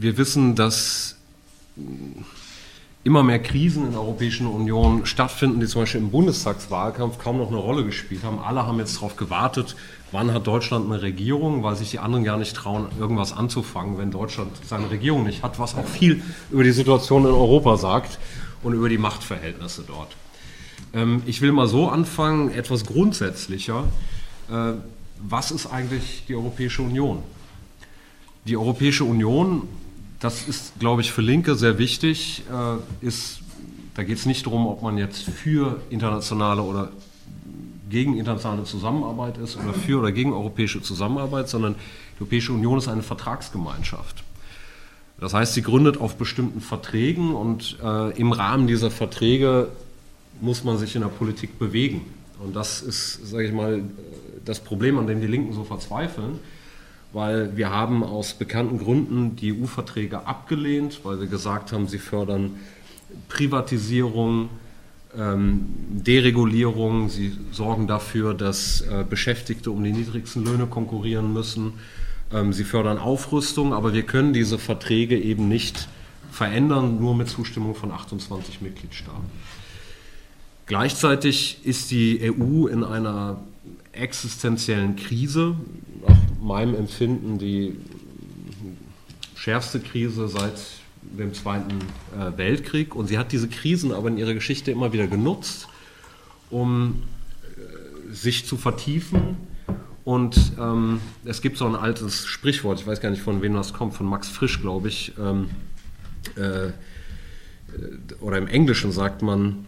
wir wissen, dass immer mehr Krisen in der Europäischen Union stattfinden, die zum Beispiel im Bundestagswahlkampf kaum noch eine Rolle gespielt haben. Alle haben jetzt darauf gewartet, wann hat Deutschland eine Regierung, weil sich die anderen gar nicht trauen, irgendwas anzufangen, wenn Deutschland seine Regierung nicht hat, was auch viel über die Situation in Europa sagt und über die Machtverhältnisse dort. Ähm, ich will mal so anfangen, etwas grundsätzlicher. Äh, was ist eigentlich die Europäische Union? Die Europäische Union das ist, glaube ich, für Linke sehr wichtig. Äh, ist, da geht es nicht darum, ob man jetzt für internationale oder gegen internationale Zusammenarbeit ist oder für oder gegen europäische Zusammenarbeit, sondern die Europäische Union ist eine Vertragsgemeinschaft. Das heißt, sie gründet auf bestimmten Verträgen und äh, im Rahmen dieser Verträge muss man sich in der Politik bewegen. Und das ist, sage ich mal, das Problem, an dem die Linken so verzweifeln weil wir haben aus bekannten Gründen die EU-Verträge abgelehnt, weil wir gesagt haben, sie fördern Privatisierung, ähm, Deregulierung, sie sorgen dafür, dass äh, Beschäftigte um die niedrigsten Löhne konkurrieren müssen, ähm, sie fördern Aufrüstung, aber wir können diese Verträge eben nicht verändern, nur mit Zustimmung von 28 Mitgliedstaaten. Gleichzeitig ist die EU in einer existenziellen Krise nach meinem Empfinden die schärfste Krise seit dem Zweiten äh, Weltkrieg. Und sie hat diese Krisen aber in ihrer Geschichte immer wieder genutzt, um äh, sich zu vertiefen. Und ähm, es gibt so ein altes Sprichwort, ich weiß gar nicht von wem das kommt, von Max Frisch, glaube ich. Ähm, äh, oder im Englischen sagt man,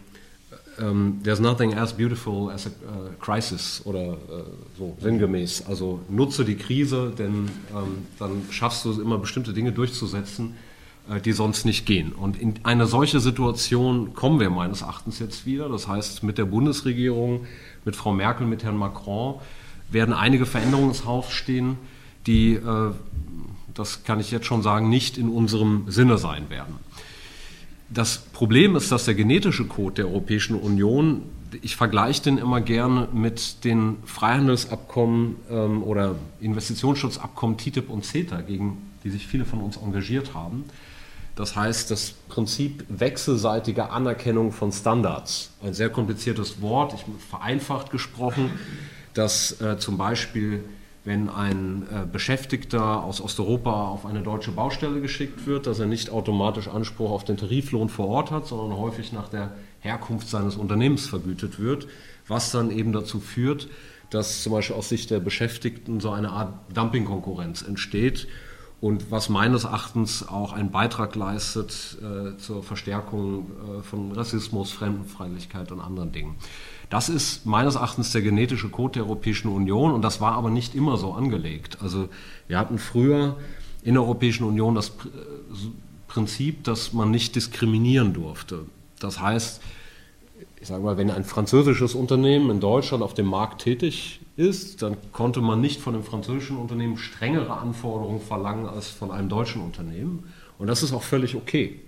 um, ähm, there's nothing as beautiful as a uh, crisis oder uh, so sinngemäß. Also nutze die Krise, denn ähm, dann schaffst du immer bestimmte Dinge durchzusetzen, äh, die sonst nicht gehen. Und in eine solche Situation kommen wir meines Erachtens jetzt wieder. Das heißt, mit der Bundesregierung, mit Frau Merkel, mit Herrn Macron werden einige Veränderungen ins Haus stehen, die, äh, das kann ich jetzt schon sagen, nicht in unserem Sinne sein werden. Das Problem ist, dass der genetische Code der Europäischen Union, ich vergleiche den immer gerne mit den Freihandelsabkommen ähm, oder Investitionsschutzabkommen TTIP und CETA, gegen die sich viele von uns engagiert haben. Das heißt, das Prinzip wechselseitiger Anerkennung von Standards. Ein sehr kompliziertes Wort, ich vereinfacht gesprochen, dass äh, zum Beispiel wenn ein äh, Beschäftigter aus Osteuropa auf eine deutsche Baustelle geschickt wird, dass er nicht automatisch Anspruch auf den Tariflohn vor Ort hat, sondern häufig nach der Herkunft seines Unternehmens vergütet wird, was dann eben dazu führt, dass zum Beispiel aus Sicht der Beschäftigten so eine Art Dumpingkonkurrenz entsteht und was meines Erachtens auch einen Beitrag leistet äh, zur Verstärkung äh, von Rassismus, Fremdenfeindlichkeit und anderen Dingen. Das ist meines Erachtens der genetische Code der Europäischen Union und das war aber nicht immer so angelegt. Also wir hatten früher in der Europäischen Union das Prinzip, dass man nicht diskriminieren durfte. Das heißt, ich sage mal, wenn ein französisches Unternehmen in Deutschland auf dem Markt tätig ist, dann konnte man nicht von einem französischen Unternehmen strengere Anforderungen verlangen als von einem deutschen Unternehmen. Und das ist auch völlig okay.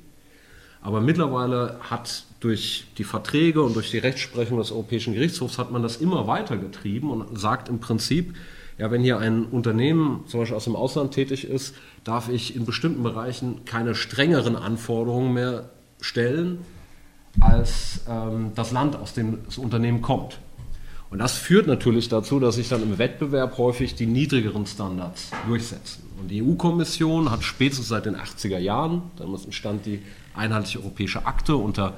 Aber mittlerweile hat durch die Verträge und durch die Rechtsprechung des Europäischen Gerichtshofs hat man das immer weiter getrieben und sagt im Prinzip, ja, wenn hier ein Unternehmen zum Beispiel aus dem Ausland tätig ist, darf ich in bestimmten Bereichen keine strengeren Anforderungen mehr stellen als ähm, das Land, aus dem das Unternehmen kommt. Und das führt natürlich dazu, dass sich dann im Wettbewerb häufig die niedrigeren Standards durchsetzen. Und die EU-Kommission hat spätestens seit den 80er Jahren, damals entstand die einheitliche europäische Akte unter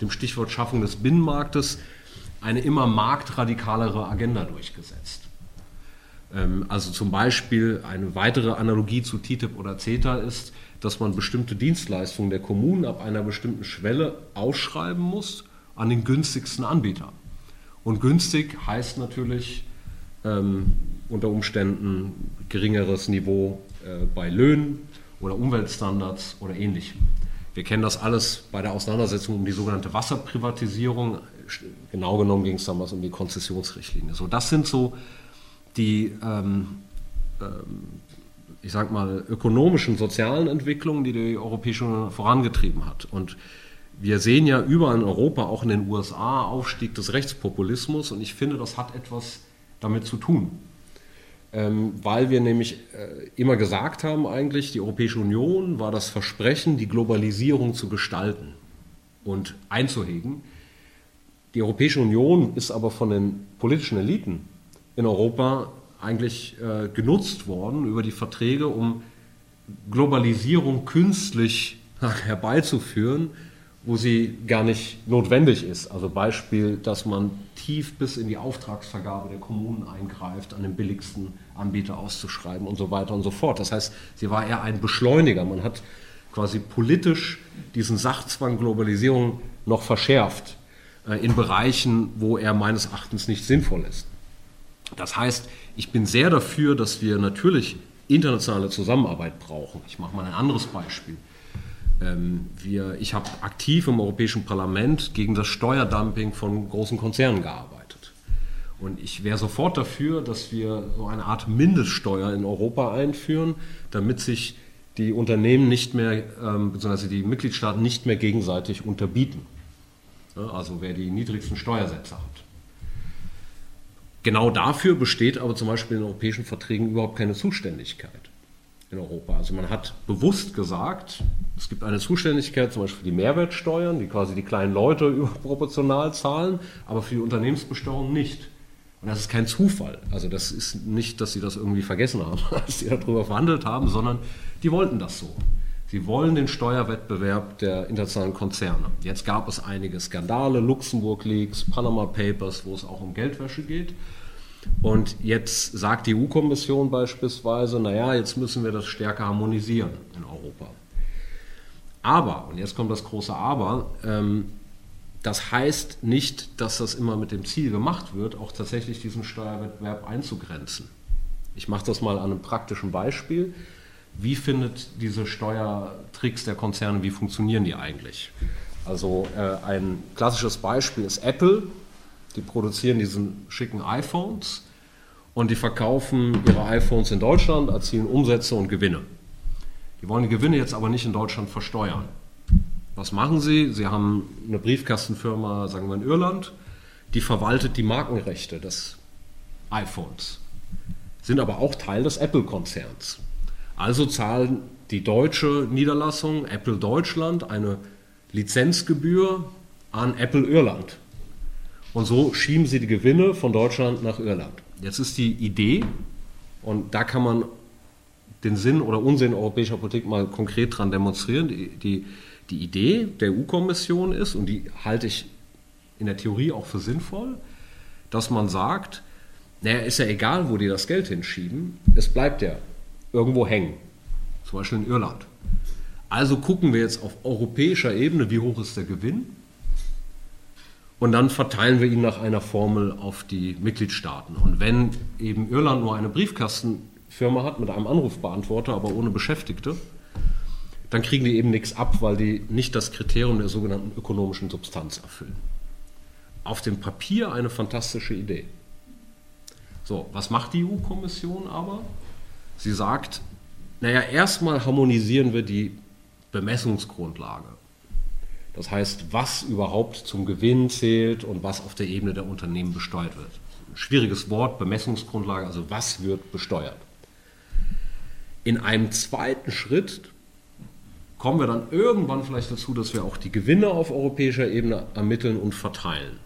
dem Stichwort Schaffung des Binnenmarktes eine immer marktradikalere Agenda durchgesetzt. Ähm, also zum Beispiel eine weitere Analogie zu TTIP oder CETA ist, dass man bestimmte Dienstleistungen der Kommunen ab einer bestimmten Schwelle ausschreiben muss an den günstigsten Anbieter. Und günstig heißt natürlich ähm, unter Umständen geringeres Niveau äh, bei Löhnen oder Umweltstandards oder ähnlichem. Wir kennen das alles bei der Auseinandersetzung um die sogenannte Wasserprivatisierung. Genau genommen ging es damals um die Konzessionsrichtlinie. So, das sind so die, ähm, ähm, ich sag mal, ökonomischen, sozialen Entwicklungen, die die Europäische Union vorangetrieben hat. Und wir sehen ja überall in Europa, auch in den USA, Aufstieg des Rechtspopulismus. Und ich finde, das hat etwas damit zu tun. Ähm, weil wir nämlich äh, immer gesagt haben, eigentlich, die Europäische Union war das Versprechen, die Globalisierung zu gestalten und einzuhegen. Die Europäische Union ist aber von den politischen Eliten in Europa eigentlich äh, genutzt worden über die Verträge, um Globalisierung künstlich herbeizuführen, wo sie gar nicht notwendig ist. Also Beispiel, dass man tief bis in die Auftragsvergabe der Kommunen eingreift, an den billigsten Anbieter auszuschreiben und so weiter und so fort. Das heißt, sie war eher ein Beschleuniger. Man hat quasi politisch diesen Sachzwang Globalisierung noch verschärft äh, in Bereichen, wo er meines Erachtens nicht sinnvoll ist. Das heißt, ich bin sehr dafür, dass wir natürlich internationale Zusammenarbeit brauchen. Ich mache mal ein anderes Beispiel. Ähm, wir, ich habe aktiv im Europäischen Parlament gegen das Steuerdumping von großen Konzernen gearbeitet. Und ich wäre sofort dafür, dass wir so eine Art Mindeststeuer in Europa einführen, damit sich die Unternehmen nicht mehr, ähm, beziehungsweise die Mitgliedstaaten nicht mehr gegenseitig unterbieten. Also wer die niedrigsten Steuersätze hat. Genau dafür besteht aber zum Beispiel in europäischen Verträgen überhaupt keine Zuständigkeit in Europa. Also man hat bewusst gesagt, es gibt eine Zuständigkeit zum Beispiel für die Mehrwertsteuern, die quasi die kleinen Leute überproportional zahlen, aber für die Unternehmensbesteuerung nicht. Und das ist kein Zufall. Also das ist nicht, dass sie das irgendwie vergessen haben, als sie darüber verhandelt haben, sondern die wollten das so. Sie wollen den Steuerwettbewerb der internationalen Konzerne. Jetzt gab es einige Skandale, Luxemburg Leaks, Panama Papers, wo es auch um Geldwäsche geht. Und jetzt sagt die EU-Kommission beispielsweise, naja, jetzt müssen wir das stärker harmonisieren in Europa. Aber, und jetzt kommt das große Aber, ähm, das heißt nicht, dass das immer mit dem Ziel gemacht wird, auch tatsächlich diesen Steuerwettbewerb einzugrenzen. Ich mache das mal an einem praktischen Beispiel. Wie findet diese Steuertricks der Konzerne, wie funktionieren die eigentlich? Also äh, ein klassisches Beispiel ist Apple. Die produzieren diese schicken iPhones und die verkaufen ihre iPhones in Deutschland, erzielen Umsätze und Gewinne. Die wollen die Gewinne jetzt aber nicht in Deutschland versteuern. Was machen sie? Sie haben eine Briefkastenfirma, sagen wir in Irland, die verwaltet die Markenrechte des iPhones, sind aber auch Teil des Apple-Konzerns. Also zahlen die deutsche Niederlassung Apple Deutschland eine Lizenzgebühr an Apple Irland. Und so schieben sie die Gewinne von Deutschland nach Irland. Jetzt ist die Idee, und da kann man den Sinn oder Unsinn europäischer Politik mal konkret dran demonstrieren. Die, die, die Idee der EU-Kommission ist, und die halte ich in der Theorie auch für sinnvoll, dass man sagt, naja, ist ja egal, wo die das Geld hinschieben, es bleibt ja irgendwo hängen, zum Beispiel in Irland. Also gucken wir jetzt auf europäischer Ebene, wie hoch ist der Gewinn und dann verteilen wir ihn nach einer Formel auf die Mitgliedstaaten. Und wenn eben Irland nur eine Briefkastenfirma hat mit einem Anrufbeantworter, aber ohne Beschäftigte, dann kriegen die eben nichts ab, weil die nicht das Kriterium der sogenannten ökonomischen Substanz erfüllen. Auf dem Papier eine fantastische Idee. So, was macht die EU-Kommission aber? Sie sagt, naja, erstmal harmonisieren wir die Bemessungsgrundlage. Das heißt, was überhaupt zum Gewinn zählt und was auf der Ebene der Unternehmen besteuert wird. Schwieriges Wort, Bemessungsgrundlage, also was wird besteuert. In einem zweiten Schritt kommen wir dann irgendwann vielleicht dazu, dass wir auch die Gewinne auf europäischer Ebene ermitteln und verteilen.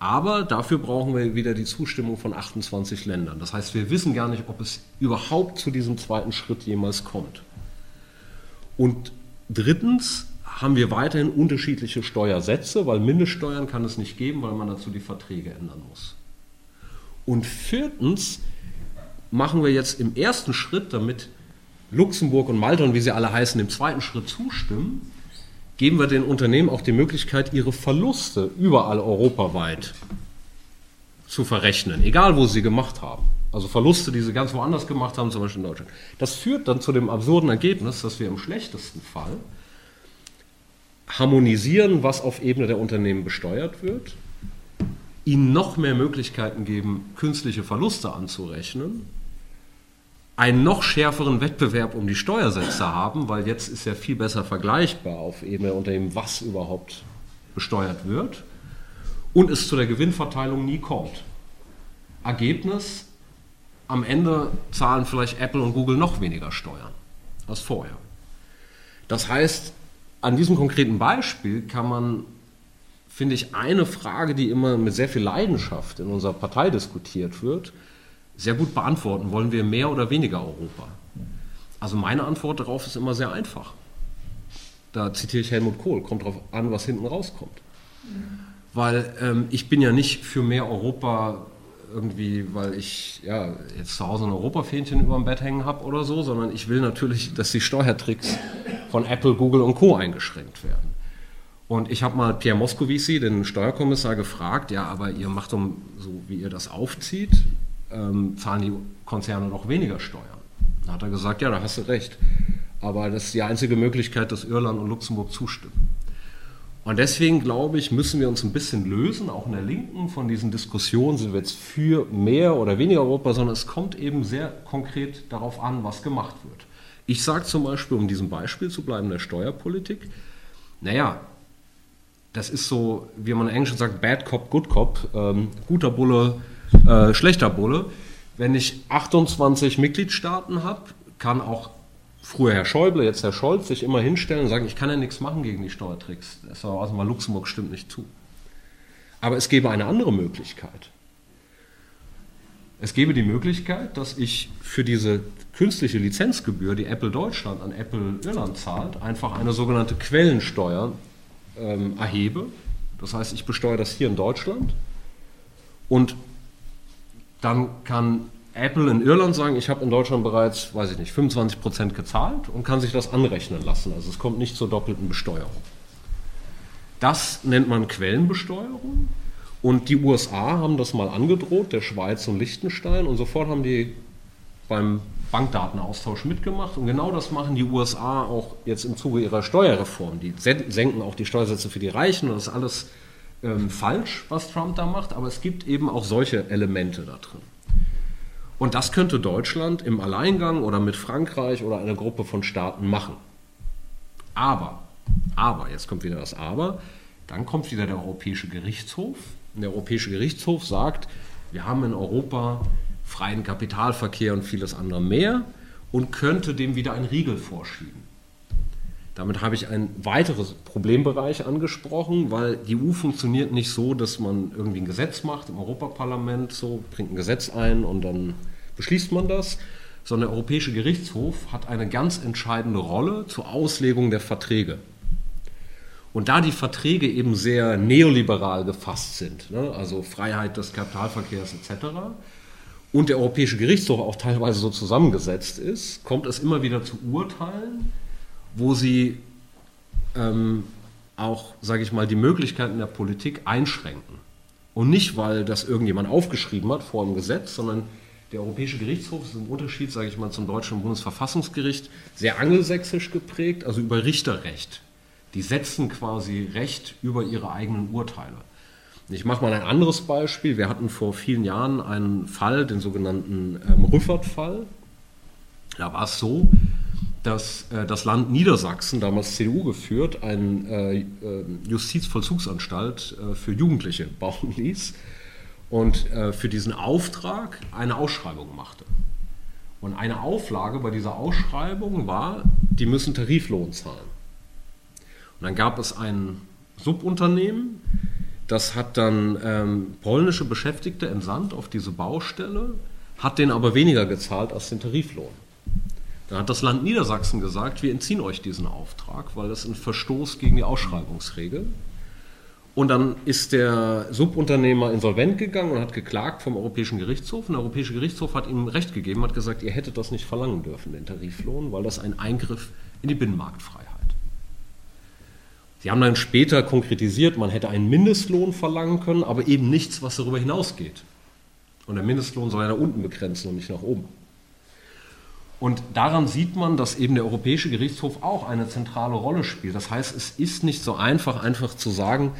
Aber dafür brauchen wir wieder die Zustimmung von 28 Ländern. Das heißt, wir wissen gar nicht, ob es überhaupt zu diesem zweiten Schritt jemals kommt. Und drittens haben wir weiterhin unterschiedliche Steuersätze, weil Mindeststeuern kann es nicht geben, weil man dazu die Verträge ändern muss. Und viertens machen wir jetzt im ersten Schritt, damit Luxemburg und Malta und wie sie alle heißen, im zweiten Schritt zustimmen, geben wir den Unternehmen auch die Möglichkeit, ihre Verluste überall europaweit zu verrechnen, egal wo sie gemacht haben. Also Verluste, die sie ganz woanders gemacht haben, zum Beispiel in Deutschland. Das führt dann zu dem absurden Ergebnis, dass wir im schlechtesten Fall harmonisieren, was auf Ebene der Unternehmen besteuert wird, ihnen noch mehr Möglichkeiten geben, künstliche Verluste anzurechnen, einen noch schärferen Wettbewerb um die Steuersätze haben, weil jetzt ist ja viel besser vergleichbar auf Ebene der Unternehmen, was überhaupt besteuert wird und es zu der Gewinnverteilung nie kommt. Ergebnis, am Ende zahlen vielleicht Apple und Google noch weniger Steuern als vorher. Das heißt, an diesem konkreten Beispiel kann man, finde ich, eine Frage, die immer mit sehr viel Leidenschaft in unserer Partei diskutiert wird, sehr gut beantworten. Wollen wir mehr oder weniger Europa? Also meine Antwort darauf ist immer sehr einfach. Da zitiere ich Helmut Kohl, kommt darauf an, was hinten rauskommt. Weil ähm, ich bin ja nicht für mehr Europa irgendwie, weil ich ja, jetzt zu Hause ein Europafähnchen über dem Bett hängen habe oder so, sondern ich will natürlich, dass die Steuertricks von Apple, Google und Co. eingeschränkt werden. Und ich habe mal Pierre Moscovici, den Steuerkommissar, gefragt, ja, aber ihr macht doch so, wie ihr das aufzieht, ähm, zahlen die Konzerne noch weniger Steuern. Da hat er gesagt, ja, da hast du recht. Aber das ist die einzige Möglichkeit, dass Irland und Luxemburg zustimmen. Und deswegen glaube ich, müssen wir uns ein bisschen lösen, auch in der Linken, von diesen Diskussionen, sind wir jetzt für mehr oder weniger Europa, sondern es kommt eben sehr konkret darauf an, was gemacht wird. Ich sage zum Beispiel, um diesem Beispiel zu bleiben, der Steuerpolitik, naja, das ist so, wie man in Englisch sagt, Bad Cop, Good Cop, ähm, guter Bulle, äh, schlechter Bulle. Wenn ich 28 Mitgliedstaaten habe, kann auch früher Herr Schäuble, jetzt Herr Scholz, sich immer hinstellen und sagen, ich kann ja nichts machen gegen die Steuertricks. Das war also mal Luxemburg stimmt nicht zu. Aber es gäbe eine andere Möglichkeit. Es gäbe die Möglichkeit, dass ich für diese künstliche Lizenzgebühr, die Apple Deutschland an Apple Irland zahlt, einfach eine sogenannte Quellensteuer ähm, erhebe. Das heißt, ich besteuere das hier in Deutschland und dann kann Apple in Irland sagen, ich habe in Deutschland bereits, weiß ich nicht, 25 Prozent gezahlt und kann sich das anrechnen lassen. Also es kommt nicht zur doppelten Besteuerung. Das nennt man Quellenbesteuerung. Und die USA haben das mal angedroht, der Schweiz und Liechtenstein, und sofort haben die beim Bankdatenaustausch mitgemacht. Und genau das machen die USA auch jetzt im Zuge ihrer Steuerreform. Die senken auch die Steuersätze für die Reichen und das ist alles ähm, falsch, was Trump da macht, aber es gibt eben auch solche Elemente da drin. Und das könnte Deutschland im Alleingang oder mit Frankreich oder einer Gruppe von Staaten machen. Aber, aber, jetzt kommt wieder das Aber, dann kommt wieder der Europäische Gerichtshof. Und der Europäische Gerichtshof sagt, wir haben in Europa freien Kapitalverkehr und vieles andere mehr und könnte dem wieder einen Riegel vorschieben. Damit habe ich einen weiteren Problembereich angesprochen, weil die EU funktioniert nicht so, dass man irgendwie ein Gesetz macht im Europaparlament, so bringt ein Gesetz ein und dann beschließt man das, sondern der Europäische Gerichtshof hat eine ganz entscheidende Rolle zur Auslegung der Verträge. Und da die Verträge eben sehr neoliberal gefasst sind, ne, also Freiheit des Kapitalverkehrs etc., und der Europäische Gerichtshof auch teilweise so zusammengesetzt ist, kommt es immer wieder zu Urteilen, wo sie ähm, auch, sage ich mal, die Möglichkeiten der Politik einschränken. Und nicht, weil das irgendjemand aufgeschrieben hat vor dem Gesetz, sondern der Europäische Gerichtshof ist im Unterschied, sage ich mal, zum deutschen Bundesverfassungsgericht sehr angelsächsisch geprägt, also über Richterrecht. Die setzen quasi Recht über ihre eigenen Urteile. Ich mache mal ein anderes Beispiel. Wir hatten vor vielen Jahren einen Fall, den sogenannten ähm, Rüffert-Fall. Da war es so, dass äh, das Land Niedersachsen, damals CDU geführt, eine äh, äh, Justizvollzugsanstalt äh, für Jugendliche bauen ließ und äh, für diesen Auftrag eine Ausschreibung machte. Und eine Auflage bei dieser Ausschreibung war, die müssen Tariflohn zahlen. Und dann gab es ein Subunternehmen, das hat dann ähm, polnische Beschäftigte entsandt auf diese Baustelle, hat denen aber weniger gezahlt als den Tariflohn. Dann hat das Land Niedersachsen gesagt, wir entziehen euch diesen Auftrag, weil das ein Verstoß gegen die Ausschreibungsregel. Und dann ist der Subunternehmer insolvent gegangen und hat geklagt vom Europäischen Gerichtshof. Und der Europäische Gerichtshof hat ihm Recht gegeben, hat gesagt, ihr hättet das nicht verlangen dürfen, den Tariflohn, weil das ein Eingriff in die Binnenmarktfreiheit. Sie haben dann später konkretisiert, man hätte einen Mindestlohn verlangen können, aber eben nichts, was darüber hinausgeht. Und der Mindestlohn soll ja nach unten begrenzen und nicht nach oben. Und daran sieht man, dass eben der Europäische Gerichtshof auch eine zentrale Rolle spielt. Das heißt, es ist nicht so einfach, einfach zu sagen,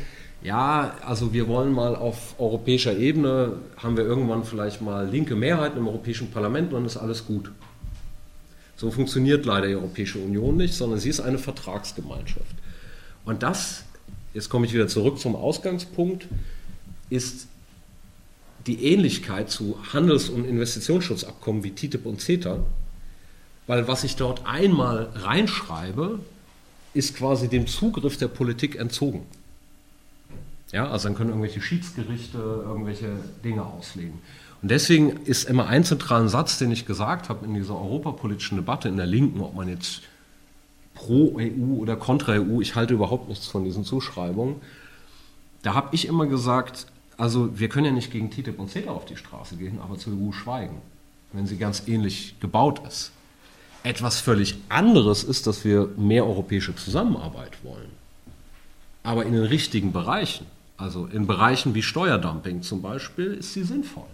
ja, also wir wollen mal auf europäischer Ebene, haben wir irgendwann vielleicht mal linke Mehrheiten im Europäischen Parlament und dann ist alles gut. So funktioniert leider die Europäische Union nicht, sondern sie ist eine Vertragsgemeinschaft. Und das, jetzt komme ich wieder zurück zum Ausgangspunkt, ist die Ähnlichkeit zu Handels- und Investitionsschutzabkommen wie TTIP und CETA, weil was ich dort einmal reinschreibe, ist quasi dem Zugriff der Politik entzogen. Ja, also dann können irgendwelche Schiedsgerichte irgendwelche Dinge auslegen. Und deswegen ist immer ein zentraler Satz, den ich gesagt habe in dieser europapolitischen Debatte in der Linken, ob man jetzt pro EU oder kontra EU, ich halte überhaupt nichts von diesen Zuschreibungen. Da habe ich immer gesagt, also wir können ja nicht gegen TTIP und CETA auf die Straße gehen, aber zur EU schweigen, wenn sie ganz ähnlich gebaut ist. Etwas völlig anderes ist, dass wir mehr europäische Zusammenarbeit wollen. Aber in den richtigen Bereichen, also in Bereichen wie Steuerdumping zum Beispiel, ist sie sinnvoll.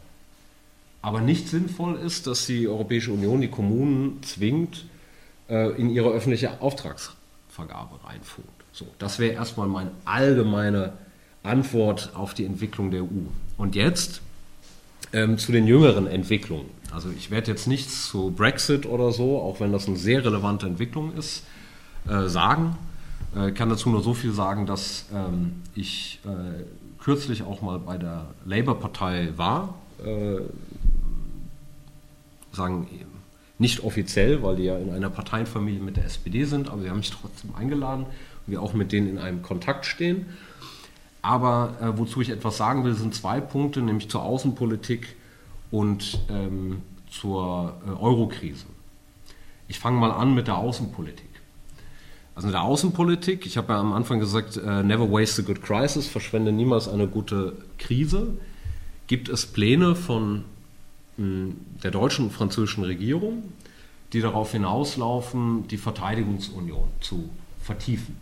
Aber nicht sinnvoll ist, dass die Europäische Union die Kommunen zwingt, äh, in ihre öffentliche Auftragsvergabe reinfuhrt. So, das wäre erstmal meine allgemeine Antwort auf die Entwicklung der EU. Und jetzt ähm, zu den jüngeren Entwicklungen. Also ich werde jetzt nichts zu Brexit oder so, auch wenn das eine sehr relevante Entwicklung ist, äh, sagen. Ich äh, kann dazu nur so viel sagen, dass ähm, ich äh, kürzlich auch mal bei der Labour-Partei war. Äh, sagen nicht offiziell, weil die ja in einer Parteienfamilie mit der SPD sind, aber sie haben mich trotzdem eingeladen und wir auch mit denen in einem Kontakt stehen. Aber äh, wozu ich etwas sagen will, sind zwei Punkte, nämlich zur Außenpolitik und ähm, zur äh, Eurokrise. Ich fange mal an mit der Außenpolitik. Also in der Außenpolitik, ich habe ja am Anfang gesagt, äh, never waste a good crisis, verschwende niemals eine gute Krise, gibt es Pläne von der deutschen und französischen Regierung, die darauf hinauslaufen, die Verteidigungsunion zu vertiefen.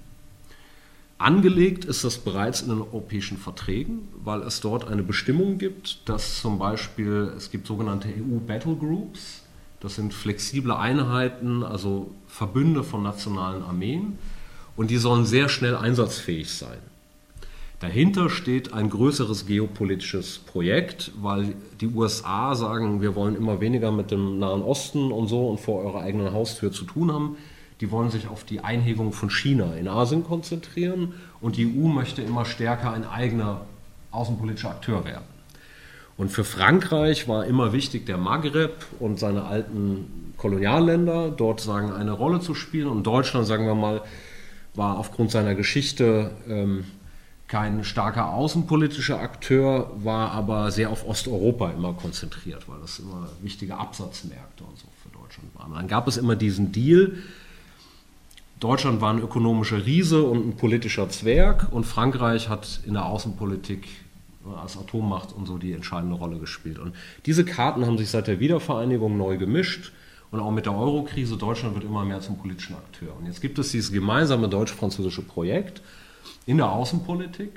Angelegt ist das bereits in den europäischen Verträgen, weil es dort eine Bestimmung gibt, dass zum Beispiel es gibt sogenannte EU Battle Groups, das sind flexible Einheiten, also Verbünde von nationalen Armeen und die sollen sehr schnell einsatzfähig sein. Dahinter steht ein größeres geopolitisches Projekt, weil die USA sagen, wir wollen immer weniger mit dem Nahen Osten und so und vor eurer eigenen Haustür zu tun haben. Die wollen sich auf die Einhegung von China in Asien konzentrieren und die EU möchte immer stärker ein eigener außenpolitischer Akteur werden. Und für Frankreich war immer wichtig, der Maghreb und seine alten Kolonialländer dort sagen eine Rolle zu spielen. Und Deutschland, sagen wir mal, war aufgrund seiner Geschichte ähm, kein starker außenpolitischer Akteur, war aber sehr auf Osteuropa immer konzentriert, weil das immer wichtige Absatzmärkte und so für Deutschland waren. Dann gab es immer diesen Deal, Deutschland war ein ökonomischer Riese und ein politischer Zwerg und Frankreich hat in der Außenpolitik als Atommacht und so die entscheidende Rolle gespielt. Und diese Karten haben sich seit der Wiedervereinigung neu gemischt und auch mit der Eurokrise, Deutschland wird immer mehr zum politischen Akteur. Und jetzt gibt es dieses gemeinsame deutsch-französische Projekt, in der Außenpolitik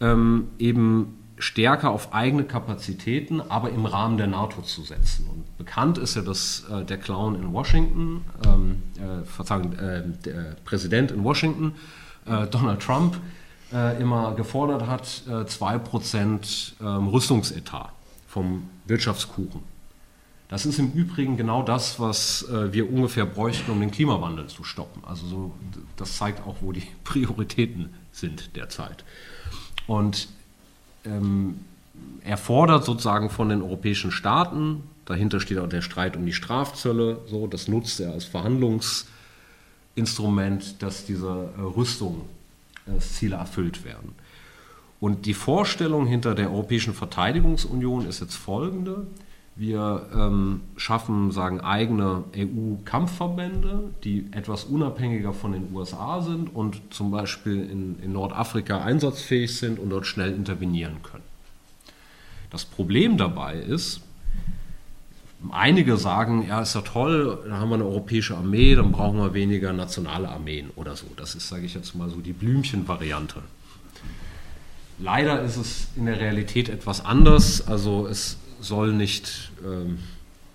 ähm, eben stärker auf eigene Kapazitäten, aber im Rahmen der NATO zu setzen. Und bekannt ist ja, dass äh, der Clown in Washington, ähm, äh, Verzeihung, äh, der Präsident in Washington, äh, Donald Trump, äh, immer gefordert hat, 2% äh, ähm, Rüstungsetat vom Wirtschaftskuchen. Das ist im Übrigen genau das, was äh, wir ungefähr bräuchten, um den Klimawandel zu stoppen. Also so, das zeigt auch, wo die Prioritäten sind derzeit. Und ähm, er fordert sozusagen von den europäischen Staaten, dahinter steht auch der Streit um die Strafzölle, so, das nutzt er als Verhandlungsinstrument, dass diese Rüstungsziele äh, erfüllt werden. Und die Vorstellung hinter der Europäischen Verteidigungsunion ist jetzt folgende. Wir ähm, schaffen sagen, eigene EU-Kampfverbände, die etwas unabhängiger von den USA sind und zum Beispiel in, in, Nordafrika einsatzfähig sind und dort schnell intervenieren können. Das Problem dabei ist, einige sagen, ja, ist ja toll, da haben wir eine europäische Armee, dann brauchen wir weniger nationale Armeen oder so. Das ist, sage ich jetzt mal so, die Blümchen-Variante. Leider ist es in der Realität etwas anders. Also es soll nicht, ähm,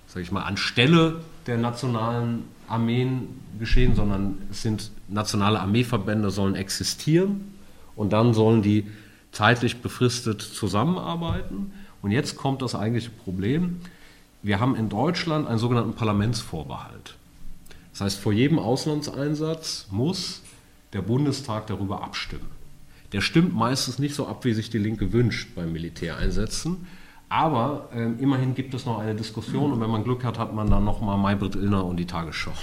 sage ich mal, anstelle der nationalen Armeen geschehen, sondern es sind nationale Armeeverbände sollen existieren und dann sollen die zeitlich befristet zusammenarbeiten. Und jetzt kommt das eigentliche Problem. Wir haben in Deutschland einen sogenannten Parlamentsvorbehalt. Das heißt, vor jedem Auslandseinsatz muss der Bundestag darüber abstimmen. Der stimmt meistens nicht so ab, wie sich die Linke wünscht beim Militäreinsätzen, Aber äh, immerhin gibt es noch eine Diskussion und wenn man Glück hat, hat man dann nochmal Maybrit Illner und die Tagesschau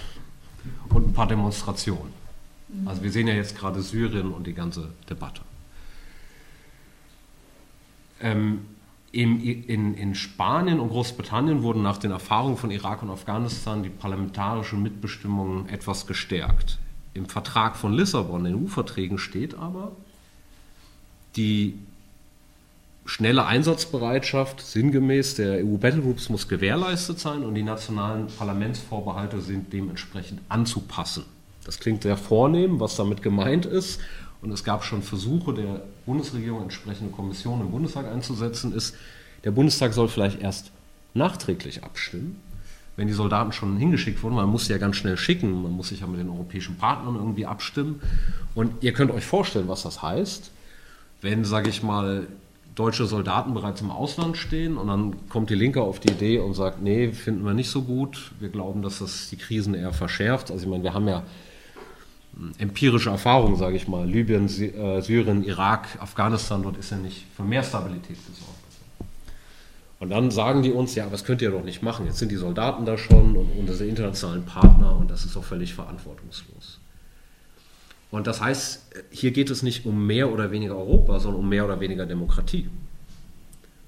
und ein paar Demonstrationen. Also wir sehen ja jetzt gerade Syrien und die ganze Debatte. Ähm, im, in, in, Spanien und Großbritannien wurden nach den Erfahrungen von Irak und Afghanistan die parlamentarische Mitbestimmung etwas gestärkt. Im Vertrag von Lissabon, in den EU-Verträgen steht aber, die schnelle Einsatzbereitschaft sinngemäß der EU Battlegroups muss gewährleistet sein und die nationalen Parlamentsvorbehalte sind dementsprechend anzupassen. Das klingt sehr vornehm, was damit gemeint ist. Und es gab schon Versuche der Bundesregierung, entsprechende Kommissionen im Bundestag einzusetzen, ist, der Bundestag soll vielleicht erst nachträglich abstimmen, wenn die Soldaten schon hingeschickt wurden. Man muss sie ja ganz schnell schicken, man muss sich ja mit den europäischen Partnern irgendwie abstimmen. Und ihr könnt euch vorstellen, was das heißt, wenn, sage ich mal, deutsche Soldaten bereits im Ausland stehen und dann kommt die Linke auf die Idee und sagt, nee, finden wir nicht so gut, wir glauben, dass das die Krisen eher verschärft. Also ich meine, wir haben ja empirische Erfahrungen, sage ich mal, Libyen, äh, Syrien, Irak, Afghanistan, dort ist ja nicht für mehr Stabilität gesorgt. Und dann sagen die uns, ja, was könnt ihr doch nicht machen, jetzt sind die Soldaten da schon und unsere internationalen Partner und das ist doch völlig verantwortungslos. Und das heißt, hier geht es nicht um mehr oder weniger Europa, sondern um mehr oder weniger Demokratie.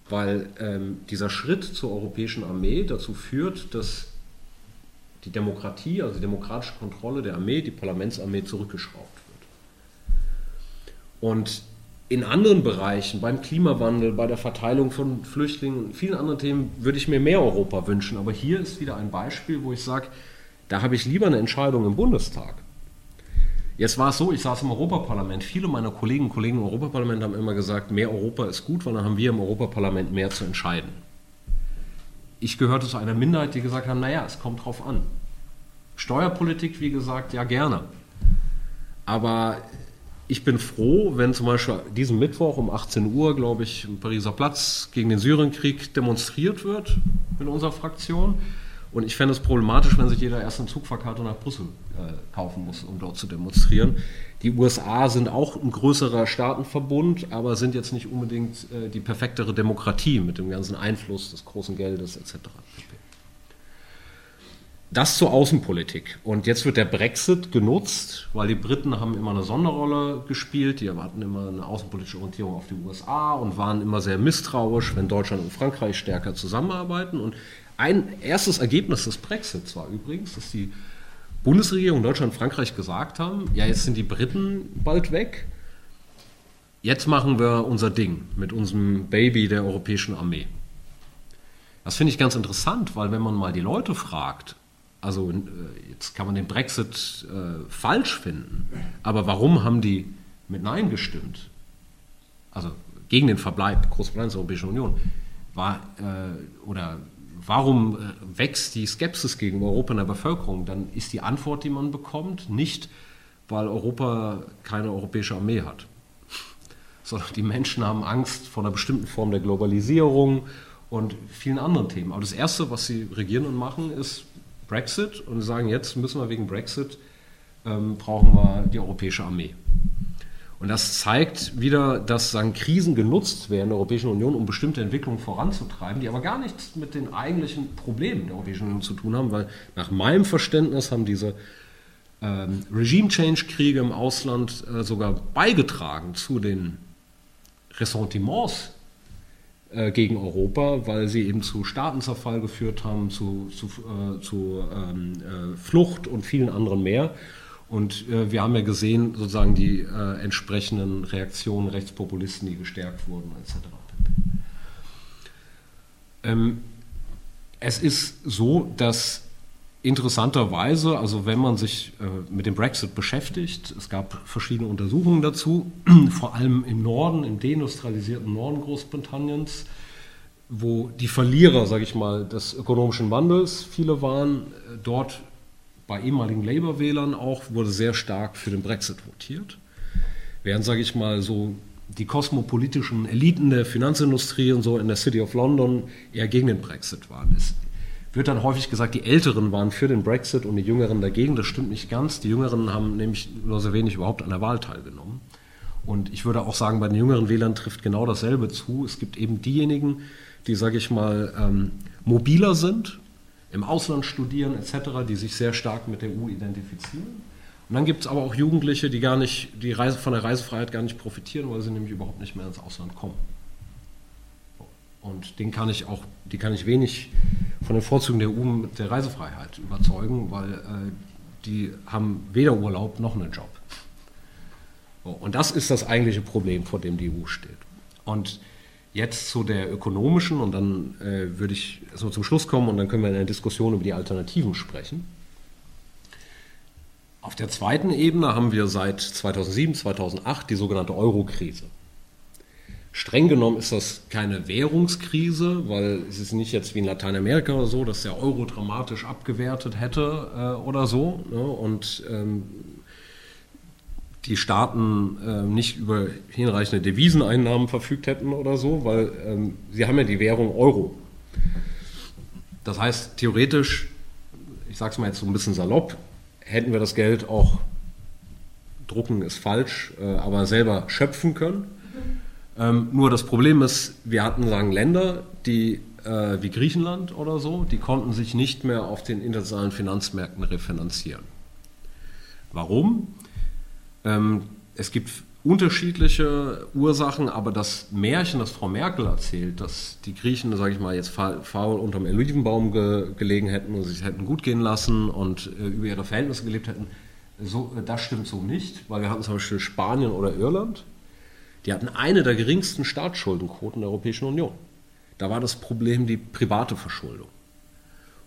Weil ähm, dieser Schritt zur europäischen Armee dazu führt, dass die Demokratie, also die demokratische Kontrolle der Armee, die Parlamentsarmee zurückgeschraubt wird. Und in anderen Bereichen, beim Klimawandel, bei der Verteilung von Flüchtlingen und vielen anderen Themen, würde ich mir mehr Europa wünschen. Aber hier ist wieder ein Beispiel, wo ich sage, da habe ich lieber eine Entscheidung im Bundestag Jetzt war es so, ich saß im Europaparlament. Viele meiner Kollegen und Kollegen im Europaparlament haben immer gesagt, mehr Europa ist gut, weil dann haben wir im Europaparlament mehr zu entscheiden. Ich gehörte zu einer Minderheit, die gesagt haben, naja, es kommt drauf an. Steuerpolitik, wie gesagt, ja gerne. Aber ich bin froh, wenn zum Beispiel diesen Mittwoch um 18 Uhr, glaube ich, im Pariser Platz gegen den Syrienkrieg demonstriert wird in unserer Fraktion und ich fände es problematisch, wenn sich jeder erst eine Zugfahrkarte nach Brüssel äh, kaufen muss, um dort zu demonstrieren. Die USA sind auch ein größerer Staatenverbund, aber sind jetzt nicht unbedingt äh, die perfektere Demokratie mit dem ganzen Einfluss des großen Geldes etc. Das zur Außenpolitik. Und jetzt wird der Brexit genutzt, weil die Briten haben immer eine Sonderrolle gespielt. Die erwarten immer eine außenpolitische Orientierung auf die USA und waren immer sehr misstrauisch, wenn Deutschland und Frankreich stärker zusammenarbeiten. Und ein erstes Ergebnis des Brexits war übrigens, dass die Bundesregierung Deutschland und Frankreich gesagt haben, ja, jetzt sind die Briten bald weg, jetzt machen wir unser Ding mit unserem Baby der europäischen Armee. Das finde ich ganz interessant, weil wenn man mal die Leute fragt, also äh, jetzt kann man den Brexit äh, falsch finden, aber warum haben die mit Nein gestimmt? Also gegen den Verbleib Großbritanniens der Europäischen Union war äh, oder warum äh, wächst die Skepsis gegen Europa in der Bevölkerung? Dann ist die Antwort, die man bekommt, nicht, weil Europa keine europäische Armee hat, sondern die Menschen haben Angst vor einer bestimmten Form der Globalisierung und vielen anderen Themen. Aber das Erste, was sie regieren und machen, ist Brexit und sagen, jetzt müssen wir wegen Brexit, ähm, brauchen wir die europäische Armee. Und das zeigt wieder, dass sagen, Krisen genutzt werden der Europäischen Union, um bestimmte Entwicklungen voranzutreiben, die aber gar nichts mit den eigentlichen Problemen der Europäischen Union zu tun haben, weil nach meinem Verständnis haben diese ähm, Regime-Change-Kriege im Ausland äh, sogar beigetragen zu den Ressentiments äh, gegen Europa, weil sie eben zu Staatenzerfall geführt haben, zu, zu, äh, zu ähm, äh, Flucht und vielen anderen mehr. Und äh, wir haben ja gesehen, sozusagen die äh, entsprechenden Reaktionen Rechtspopulisten, die gestärkt wurden, etc. Ähm, es ist so, dass interessanterweise, also wenn man sich äh, mit dem Brexit beschäftigt, es gab verschiedene Untersuchungen dazu, vor allem im Norden, im deindustrialisierten Norden Großbritanniens, wo die Verlierer, sage ich mal, des ökonomischen Wandels viele waren, dort bei ehemaligen Labour-Wählern auch wurde sehr stark für den Brexit votiert. Während, sage ich mal, so die kosmopolitischen Eliten der Finanzindustrie und so in der City of London eher gegen den Brexit waren. Es wird dann häufig gesagt, die Älteren waren für den Brexit und die Jüngeren dagegen. Das stimmt nicht ganz. Die Jüngeren haben nämlich nur sehr wenig überhaupt an der Wahl teilgenommen. Und ich würde auch sagen, bei den jüngeren Wählern trifft genau dasselbe zu. Es gibt eben diejenigen, die, sage ich mal, ähm, mobiler sind, im Ausland studieren etc., die sich sehr stark mit der EU identifizieren. Und dann gibt es aber auch Jugendliche, die gar nicht, die Reise, von der Reisefreiheit gar nicht profitieren, weil sie nämlich überhaupt nicht mehr ins Ausland kommen. Und den kann ich auch, die kann ich wenig von den Vorzügen der EU mit der Reisefreiheit überzeugen, weil äh, die haben weder Urlaub noch einen Job. Und das ist das eigentliche Problem, vor dem die EU steht. Und jetzt zu der ökonomischen, und dann äh, würde ich so zum Schluss kommen und dann können wir in der Diskussion über die Alternativen sprechen. Auf der zweiten Ebene haben wir seit 2007, 2008 die sogenannte Euro-Krise. Streng genommen ist das keine Währungskrise, weil es ist nicht jetzt wie in Lateinamerika oder so, dass der Euro dramatisch abgewertet hätte äh, oder so. Ne? Und ähm, die Staaten äh, nicht über hinreichende Deviseneinnahmen verfügt hätten oder so, weil ähm, sie haben ja die Währung Euro. Das heißt, theoretisch, ich sage es mal jetzt so ein bisschen salopp, hätten wir das Geld auch, drucken ist falsch, äh, aber selber schöpfen können ähm, nur das Problem ist, wir hatten sagen Länder, die äh, wie Griechenland oder so, die konnten sich nicht mehr auf den internationalen Finanzmärkten refinanzieren. Warum? Ähm, es gibt unterschiedliche Ursachen, aber das Märchen, das Frau Merkel erzählt, dass die Griechen, sage ich mal, jetzt faul unterm Olivenbaum ge gelegen hätten und sich hätten gut gehen lassen und äh, über ihre Verhältnisse gelebt hätten, so, äh, das stimmt so nicht, weil wir hatten zum Beispiel Spanien oder Irland, die hatten eine der geringsten Staatsschuldenquoten der Europäischen Union. Da war das Problem die private Verschuldung.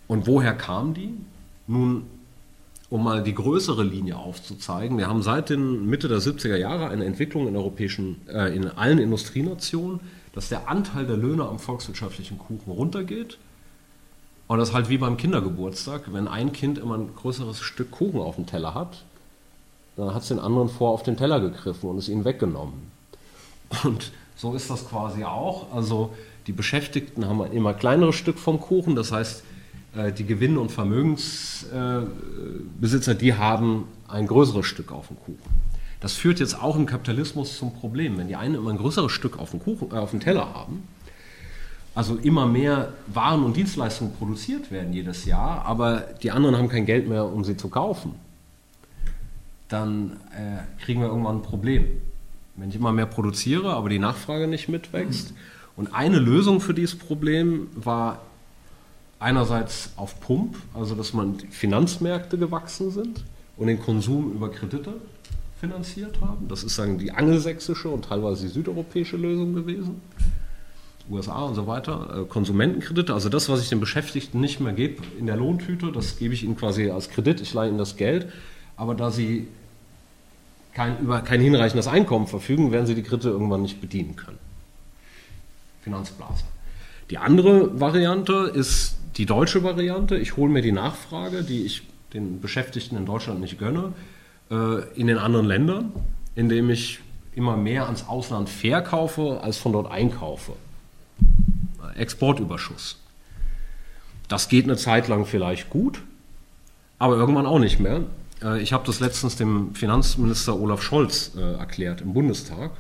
Und woher kam die? Nun, um mal die größere Linie aufzuzeigen, wir haben seit den Mitte der 70er Jahre eine Entwicklung in, europäischen, äh, in allen Industrienationen, dass der Anteil der Löhne am volkswirtschaftlichen Kuchen runtergeht. Und das ist halt wie beim Kindergeburtstag, wenn ein Kind immer ein größeres Stück Kuchen auf dem Teller hat, dann hat es den anderen vor auf den Teller gegriffen und es ihnen weggenommen. Und so ist das quasi auch. Also die Beschäftigten haben ein immer kleineres Stück vom Kuchen. Das heißt, die Gewinn- und Vermögensbesitzer, die haben ein größeres Stück auf dem Kuchen. Das führt jetzt auch im Kapitalismus zum Problem. Wenn die einen immer ein größeres Stück auf dem, Kuchen, äh, auf dem Teller haben, also immer mehr Waren und Dienstleistungen produziert werden jedes Jahr, aber die anderen haben kein Geld mehr, um sie zu kaufen, dann äh, kriegen wir irgendwann ein Problem wenn ich immer mehr produziere, aber die Nachfrage nicht mitwächst. Und eine Lösung für dieses Problem war einerseits auf Pump, also dass man Finanzmärkte gewachsen sind und den Konsum über Kredite finanziert haben. Das ist sagen die angelsächsische und teilweise die südeuropäische Lösung gewesen. USA und so weiter, äh, Konsumentenkredite, also das, was ich den Beschäftigten nicht mehr gebe in der Lohntüte, das gebe ich ihnen quasi als Kredit, ich leihe ihnen das Geld, aber da sie kein, über kein hinreichendes Einkommen verfügen, werden sie die Kredite irgendwann nicht bedienen können. Finanzblase. Die andere Variante ist die deutsche Variante. Ich hole mir die Nachfrage, die ich den Beschäftigten in Deutschland nicht gönne, äh, in den anderen Ländern, indem ich immer mehr ans Ausland verkaufe, als von dort einkaufe. Exportüberschuss. Das geht eine Zeit lang vielleicht gut, aber irgendwann auch nicht mehr. Äh, ich habe das letztens dem Finanzminister Olaf Scholz äh, erklärt im Bundestag.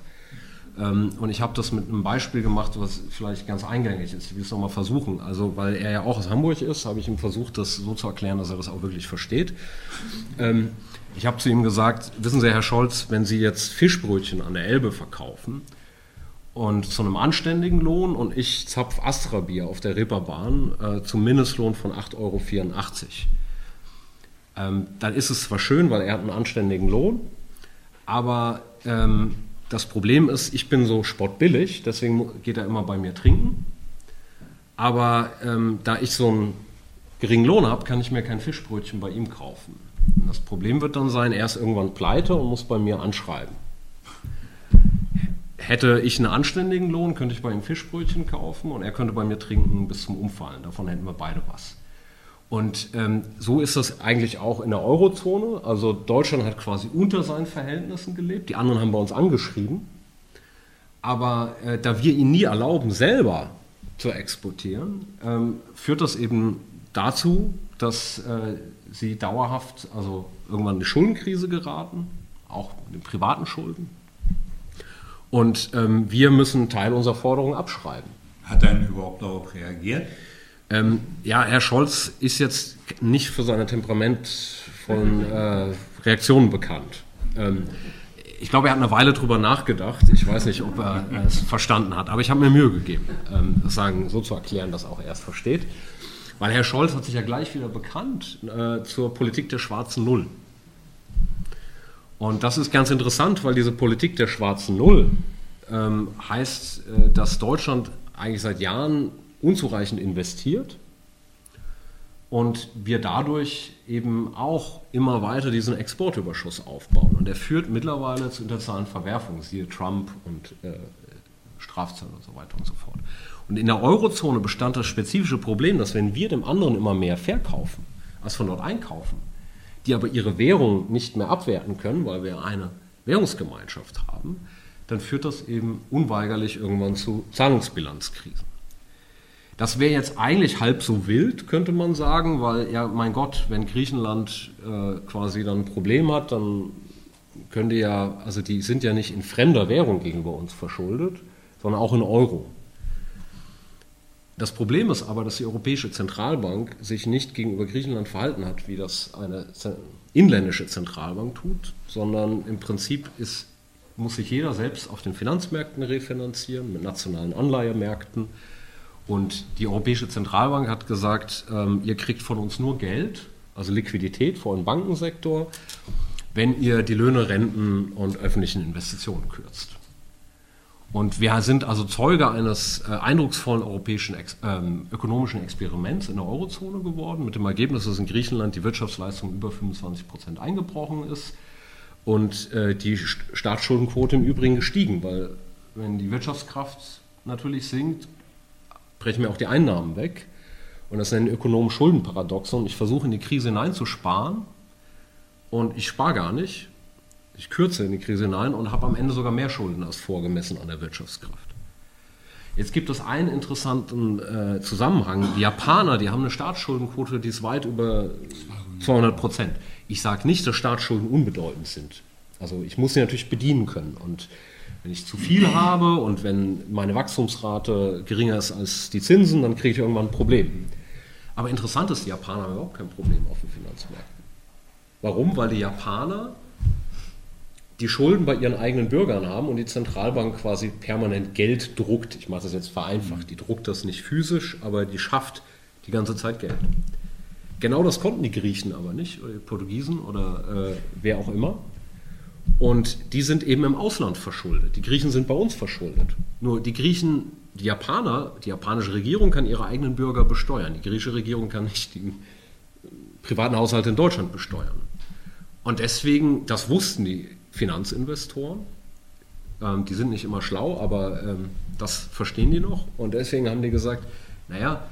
Ähm, und ich habe das mit einem Beispiel gemacht, was vielleicht ganz eingängig ist. Ich will es nochmal versuchen. Also, weil er ja auch aus Hamburg ist, habe ich ihm versucht, das so zu erklären, dass er das auch wirklich versteht. Ähm, ich habe zu ihm gesagt, wissen Sie, Herr Scholz, wenn Sie jetzt Fischbrötchen an der Elbe verkaufen und zu einem anständigen Lohn und ich zapf Astra-Bier auf der Reeperbahn äh, zum Mindestlohn von 8,84 Euro, ähm, dann ist es zwar schön, weil er hat einen anständigen Lohn, aber ähm, das Problem ist, ich bin so spottbillig, deswegen geht er immer bei mir trinken. Aber ähm, da ich so einen geringen Lohn habe, kann ich mir kein Fischbrötchen bei ihm kaufen. Und das Problem wird dann sein, er ist irgendwann pleite und muss bei mir anschreiben. Hätte ich einen anständigen Lohn, könnte ich bei ihm Fischbrötchen kaufen und er könnte bei mir trinken bis zum Umfallen. Davon hätten wir beide was. Und ähm, so ist das eigentlich auch in der Eurozone. Also Deutschland hat quasi unter seinen Verhältnissen gelebt. Die anderen haben bei uns angeschrieben. Aber äh, da wir ihnen nie erlauben, selber zu exportieren, ähm, führt das eben dazu, dass äh, sie dauerhaft, also irgendwann in eine Schuldenkrise geraten, auch in privaten Schulden. Und ähm, wir müssen Teil unserer Forderungen abschreiben. Hat er denn überhaupt darauf reagiert? Ähm, ja, Herr Scholz ist jetzt nicht für seine temperamentvollen äh, Reaktionen bekannt. Ähm, ich glaube, er hat eine Weile drüber nachgedacht. Ich weiß nicht, ob er es verstanden hat, aber ich habe mir Mühe gegeben, ähm, das sagen, so zu erklären, dass auch er es versteht. Weil Herr Scholz hat sich ja gleich wieder bekannt äh, zur Politik der schwarzen Null. Und das ist ganz interessant, weil diese Politik der schwarzen Null ähm, heißt, äh, dass Deutschland eigentlich seit Jahren unzureichend investiert und wir dadurch eben auch immer weiter diesen Exportüberschuss aufbauen. Und er führt mittlerweile zu internationalen Verwerfungen, siehe Trump und äh, Strafzölle und so weiter und so fort. Und in der Eurozone bestand das spezifische Problem, dass wenn wir dem anderen immer mehr verkaufen, als von dort einkaufen, die aber ihre Währung nicht mehr abwerten können, weil wir eine Währungsgemeinschaft haben, dann führt das eben unweigerlich irgendwann zu Zahlungsbilanzkrisen. Das wäre jetzt eigentlich halb so wild, könnte man sagen, weil ja, mein Gott, wenn Griechenland äh, quasi dann ein Problem hat, dann könnte ja, also die sind ja nicht in fremder Währung gegenüber uns verschuldet, sondern auch in Euro. Das Problem ist aber, dass die Europäische Zentralbank sich nicht gegenüber Griechenland verhalten hat, wie das eine inländische Zentralbank tut, sondern im Prinzip ist, muss sich jeder selbst auf den Finanzmärkten refinanzieren, mit nationalen Anleihemärkten. Und die Europäische Zentralbank hat gesagt, ähm, ihr kriegt von uns nur Geld, also Liquidität vor dem Bankensektor, wenn ihr die Löhne, Renten und öffentlichen Investitionen kürzt. Und wir sind also Zeuge eines äh, eindrucksvollen europäischen Ex ähm, ökonomischen Experiments in der Eurozone geworden, mit dem Ergebnis, dass in Griechenland die Wirtschaftsleistung über 25 Prozent eingebrochen ist und äh, die Staatsschuldenquote im Übrigen gestiegen, weil wenn die Wirtschaftskraft natürlich sinkt, brechen mir auch die Einnahmen weg. Und das nennen Ökonomen Schuldenparadoxon. Ich versuche in die Krise hineinzusparen und ich spare gar nicht, ich kürze in die Krise hinein und habe am Ende sogar mehr Schulden als vorgemessen an der Wirtschaftskraft. Jetzt gibt es einen interessanten äh, Zusammenhang. Die Japaner, die haben eine Staatsschuldenquote, die ist weit über 200 Prozent. Ich sage nicht, dass Staatsschulden unbedeutend sind. Also ich muss sie natürlich bedienen können. Und wenn ich zu viel habe und wenn meine Wachstumsrate geringer ist als die Zinsen, dann kriege ich irgendwann ein Problem. Aber interessant ist, die Japaner haben überhaupt kein Problem auf den Finanzmärkten. Warum? Weil die Japaner die Schulden bei ihren eigenen Bürgern haben und die Zentralbank quasi permanent Geld druckt. Ich mache das jetzt vereinfacht. Die druckt das nicht physisch, aber die schafft die ganze Zeit Geld. Genau das konnten die Griechen aber nicht, oder die Portugiesen oder äh, wer auch immer. Und die sind eben im Ausland verschuldet. Die Griechen sind bei uns verschuldet. Nur die Griechen, die Japaner, die japanische Regierung kann ihre eigenen Bürger besteuern. Die griechische Regierung kann nicht die privaten Haushalte in Deutschland besteuern. Und deswegen, das wussten die Finanzinvestoren. Ähm, die sind nicht immer schlau, aber ähm, das verstehen die noch. Und deswegen haben die gesagt, naja,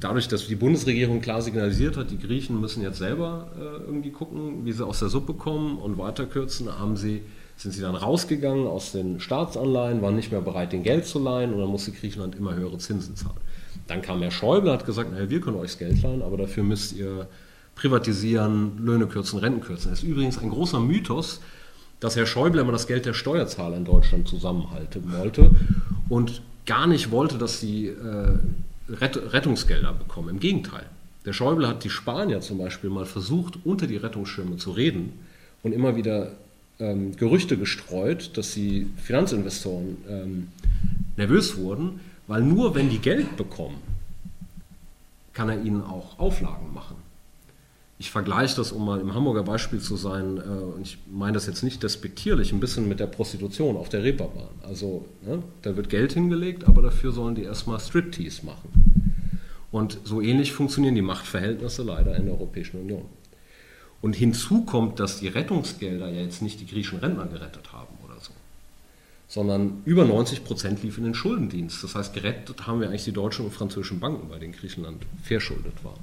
dadurch, dass die Bundesregierung klar signalisiert hat, die Griechen müssen jetzt selber äh, irgendwie gucken, wie sie aus der Suppe kommen und weiterkürzen, haben sie, sind sie dann rausgegangen aus den Staatsanleihen, waren nicht mehr bereit, den Geld zu leihen und dann musste Griechenland immer höhere Zinsen zahlen. Dann kam Herr Schäuble und hat gesagt, naja, wir können euch das Geld leihen, aber dafür müsst ihr privatisieren, Löhne kürzen, Renten kürzen. Das ist übrigens ein großer Mythos, dass Herr Schäuble immer das Geld der Steuerzahler in Deutschland zusammenhalten wollte und gar nicht wollte, dass sie äh, Rettungsgelder bekommen. Im Gegenteil. Der Schäuble hat die Spanier zum Beispiel mal versucht, unter die Rettungsschirme zu reden und immer wieder ähm, Gerüchte gestreut, dass die Finanzinvestoren ähm, nervös wurden, weil nur wenn die Geld bekommen, kann er ihnen auch Auflagen machen ich vergleiche das, um mal im Hamburger Beispiel zu sein, äh, und ich meine das jetzt nicht despektierlich, ein bisschen mit der Prostitution auf der Reeperbahn. Also ne, da wird Geld hingelegt, aber dafür sollen die erstmal Striptease machen. Und so ähnlich funktionieren die Machtverhältnisse leider in der Europäischen Union. Und hinzu kommt, dass die Rettungsgelder ja jetzt nicht die griechischen Rentner gerettet haben oder so, sondern über 90 Prozent liefen in den Schuldendienst. Das heißt, gerettet haben wir eigentlich die deutschen und französischen Banken, bei denen Griechenland verschuldet war.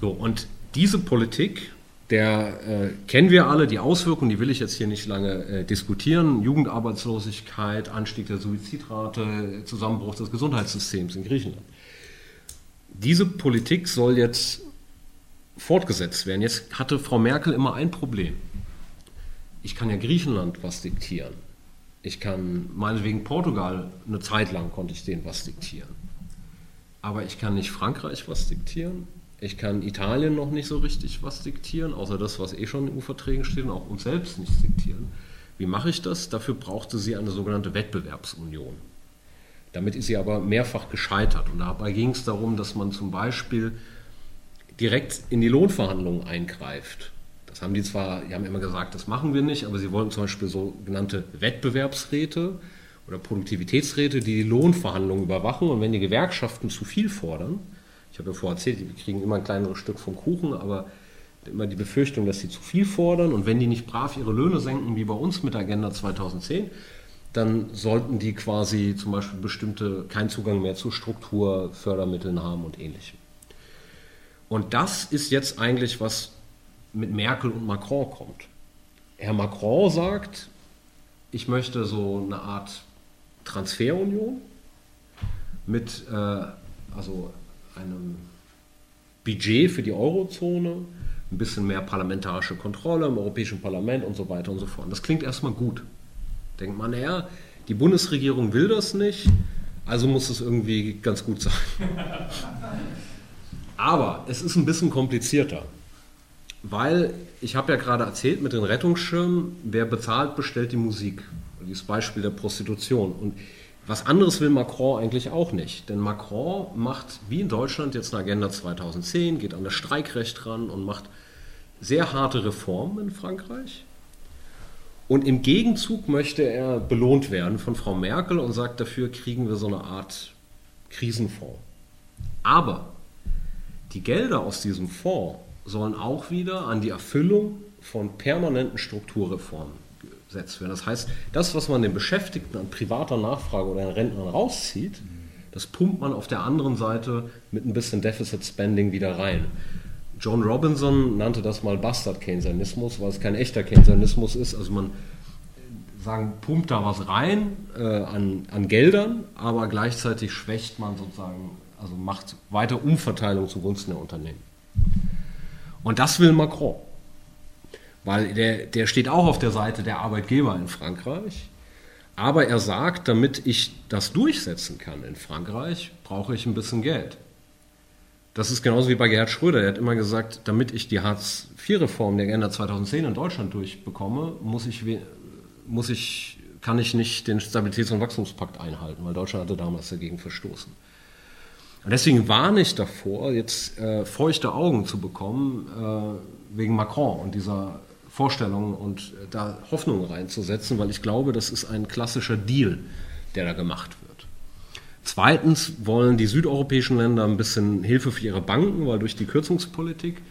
So, und diese Politik, der äh, kennen wir alle, die Auswirkungen, die will ich jetzt hier nicht lange äh, diskutieren. Jugendarbeitslosigkeit, Anstieg der Suizidrate, Zusammenbruch des Gesundheitssystems in Griechenland. Diese Politik soll jetzt fortgesetzt werden. Jetzt hatte Frau Merkel immer ein Problem. Ich kann ja Griechenland was diktieren. Ich kann meinetwegen Portugal, eine Zeit lang konnte ich denen was diktieren. Aber ich kann nicht Frankreich was diktieren. Ich kann Italien noch nicht so richtig was diktieren, außer das, was eh schon in EU-Verträgen steht und auch uns selbst nichts diktieren. Wie mache ich das? Dafür brauchte sie eine sogenannte Wettbewerbsunion. Damit ist sie aber mehrfach gescheitert. Und dabei ging es darum, dass man zum Beispiel direkt in die Lohnverhandlungen eingreift. Das haben die zwar, die haben immer gesagt, das machen wir nicht, aber sie wollten zum Beispiel sogenannte Wettbewerbsräte oder Produktivitätsräte, die die Lohnverhandlungen überwachen. Und wenn die Gewerkschaften zu viel fordern, ich habe ja vorher erzählt, die kriegen immer ein kleineres Stück vom Kuchen, aber immer die Befürchtung, dass sie zu viel fordern und wenn die nicht brav ihre Löhne senken, wie bei uns mit Agenda 2010, dann sollten die quasi zum Beispiel bestimmte keinen Zugang mehr zu Strukturfördermitteln haben und ähnlichem. Und das ist jetzt eigentlich, was mit Merkel und Macron kommt. Herr Macron sagt, ich möchte so eine Art Transferunion mit äh, also einem Budget für die Eurozone, ein bisschen mehr parlamentarische Kontrolle im Europäischen Parlament und so weiter und so fort. Das klingt erstmal gut. Denkt man, naja, die Bundesregierung will das nicht, also muss es irgendwie ganz gut sein. Aber es ist ein bisschen komplizierter, weil ich habe ja gerade erzählt mit den Rettungsschirmen, wer bezahlt, bestellt die Musik. Dieses Beispiel der Prostitution. Und was anderes will Macron eigentlich auch nicht. Denn Macron macht, wie in Deutschland, jetzt eine Agenda 2010, geht an das Streikrecht ran und macht sehr harte Reformen in Frankreich. Und im Gegenzug möchte er belohnt werden von Frau Merkel und sagt, dafür kriegen wir so eine Art Krisenfonds. Aber die Gelder aus diesem Fonds sollen auch wieder an die Erfüllung von permanenten Strukturreformen gesetzt werden. Das heißt, das, was man den Beschäftigten an privater Nachfrage oder an Rentnern rauszieht, das pumpt man auf der anderen Seite mit ein bisschen Deficit Spending wieder rein. John Robinson nannte das mal Bastard-Keynesianismus, weil es kein echter Keynesianismus ist. Also man sagen, pumpt da was rein äh, an, an Geldern, aber gleichzeitig schwächt man sozusagen, also macht weiter Umverteilung zugunsten der Unternehmen. Und das will Macron. Weil der, der steht auch auf der Seite der Arbeitgeber in Frankreich. Aber er sagt, damit ich das durchsetzen kann in Frankreich, brauche ich ein bisschen Geld. Das ist genauso wie bei Gerhard Schröder. Er hat immer gesagt, damit ich die Hartz-IV-Reform der Agenda 2010 in Deutschland durchbekomme, muss ich, muss ich, kann ich nicht den Stabilitäts- und Wachstumspakt einhalten, weil Deutschland hatte damals dagegen verstoßen. Und deswegen warne ich davor, jetzt äh, feuchte Augen zu bekommen äh, wegen Macron und dieser Vorstellungen und äh, da Hoffnungen reinzusetzen, weil ich glaube, das ist ein klassischer Deal, der da gemacht wird. Zweitens wollen die südeuropäischen Länder ein bisschen Hilfe für ihre Banken, weil durch die Kürzungspolitik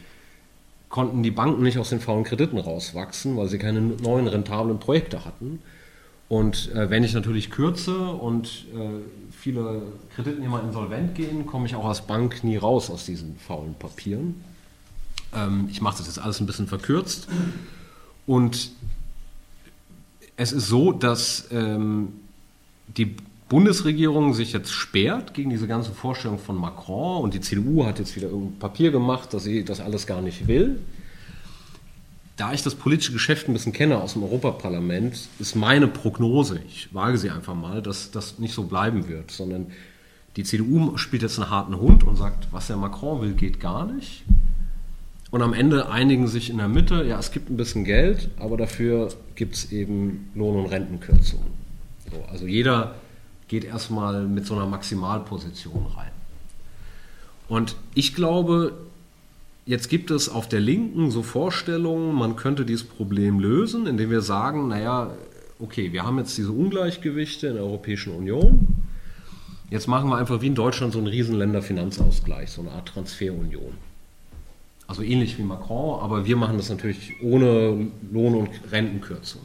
konnten die Banken nicht aus den faulen Krediten rauswachsen, weil sie keine neuen rentablen Projekte hatten. Und äh, wenn ich natürlich kürze und äh, viele Kreditnehmer insolvent gehen, komme ich auch als Bank nie raus aus diesen faulen Papieren. Ähm, ich mache das jetzt alles ein bisschen verkürzt. Und es ist so, dass ähm, die Bundesregierung sich jetzt sperrt gegen diese ganze Vorstellung von Macron und die CDU hat jetzt wieder irgendein Papier gemacht, dass sie das alles gar nicht will. Da ich das politische Geschäft ein bisschen kenne aus dem Europaparlament, ist meine Prognose, ich wage sie einfach mal, dass das nicht so bleiben wird, sondern die CDU spielt jetzt einen harten Hund und sagt, was der Macron will, geht gar nicht. Und am Ende einigen sich in der Mitte, ja, es gibt ein bisschen Geld, aber dafür gibt es eben Lohn- und Rentenkürzungen. So, also jeder geht erstmal mit so einer Maximalposition rein. Und ich glaube, jetzt gibt es auf der Linken so Vorstellungen, man könnte dieses Problem lösen, indem wir sagen, naja, okay, wir haben jetzt diese Ungleichgewichte in der Europäischen Union. Jetzt machen wir einfach wie in Deutschland so einen Riesenländerfinanzausgleich, so eine Art Transferunion. Also ähnlich wie Macron, aber wir machen das natürlich ohne Lohn- und Rentenkürzung.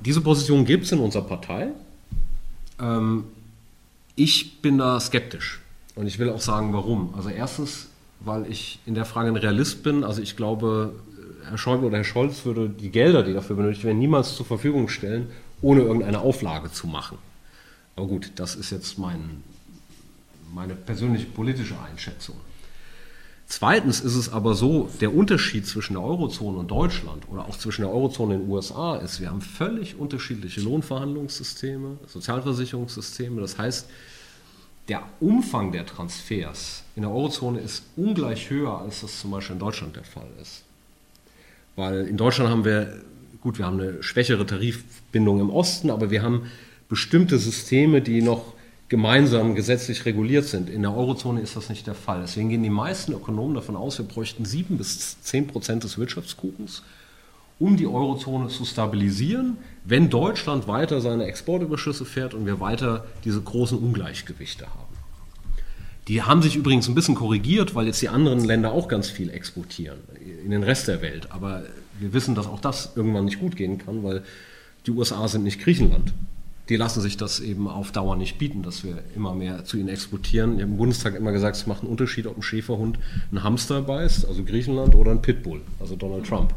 Diese Position gibt es in unserer Partei. Ähm, ich bin da skeptisch und ich will auch sagen, warum. Also erstens, weil ich in der Frage ein Realist bin. Also ich glaube, Herr Schäuble oder Herr Scholz würde die Gelder, die dafür benötigt werden, niemals zur Verfügung stellen, ohne irgendeine Auflage zu machen. Aber gut, das ist jetzt mein, meine persönliche politische Einschätzung. Zweitens ist es aber so, der Unterschied zwischen der Eurozone und Deutschland oder auch zwischen der Eurozone und den USA ist, wir haben völlig unterschiedliche Lohnverhandlungssysteme, Sozialversicherungssysteme. Das heißt, der Umfang der Transfers in der Eurozone ist ungleich höher, als das zum Beispiel in Deutschland der Fall ist. Weil in Deutschland haben wir, gut, wir haben eine schwächere Tarifbindung im Osten, aber wir haben bestimmte Systeme, die noch gemeinsam gesetzlich reguliert sind. In der Eurozone ist das nicht der Fall. Deswegen gehen die meisten Ökonomen davon aus, wir bräuchten sieben bis zehn Prozent des Wirtschaftskuchens, um die Eurozone zu stabilisieren, wenn Deutschland weiter seine Exportüberschüsse fährt und wir weiter diese großen Ungleichgewichte haben. Die haben sich übrigens ein bisschen korrigiert, weil jetzt die anderen Länder auch ganz viel exportieren in den Rest der Welt. Aber wir wissen, dass auch das irgendwann nicht gut gehen kann, weil die USA sind nicht Griechenland die lassen sich das eben auf Dauer nicht bieten, dass wir immer mehr zu ihnen exportieren. Ich habe im Bundestag immer gesagt, es macht einen Unterschied, ob ein Schäferhund einen Hamster beißt, also Griechenland, oder ein Pitbull, also Donald Trump.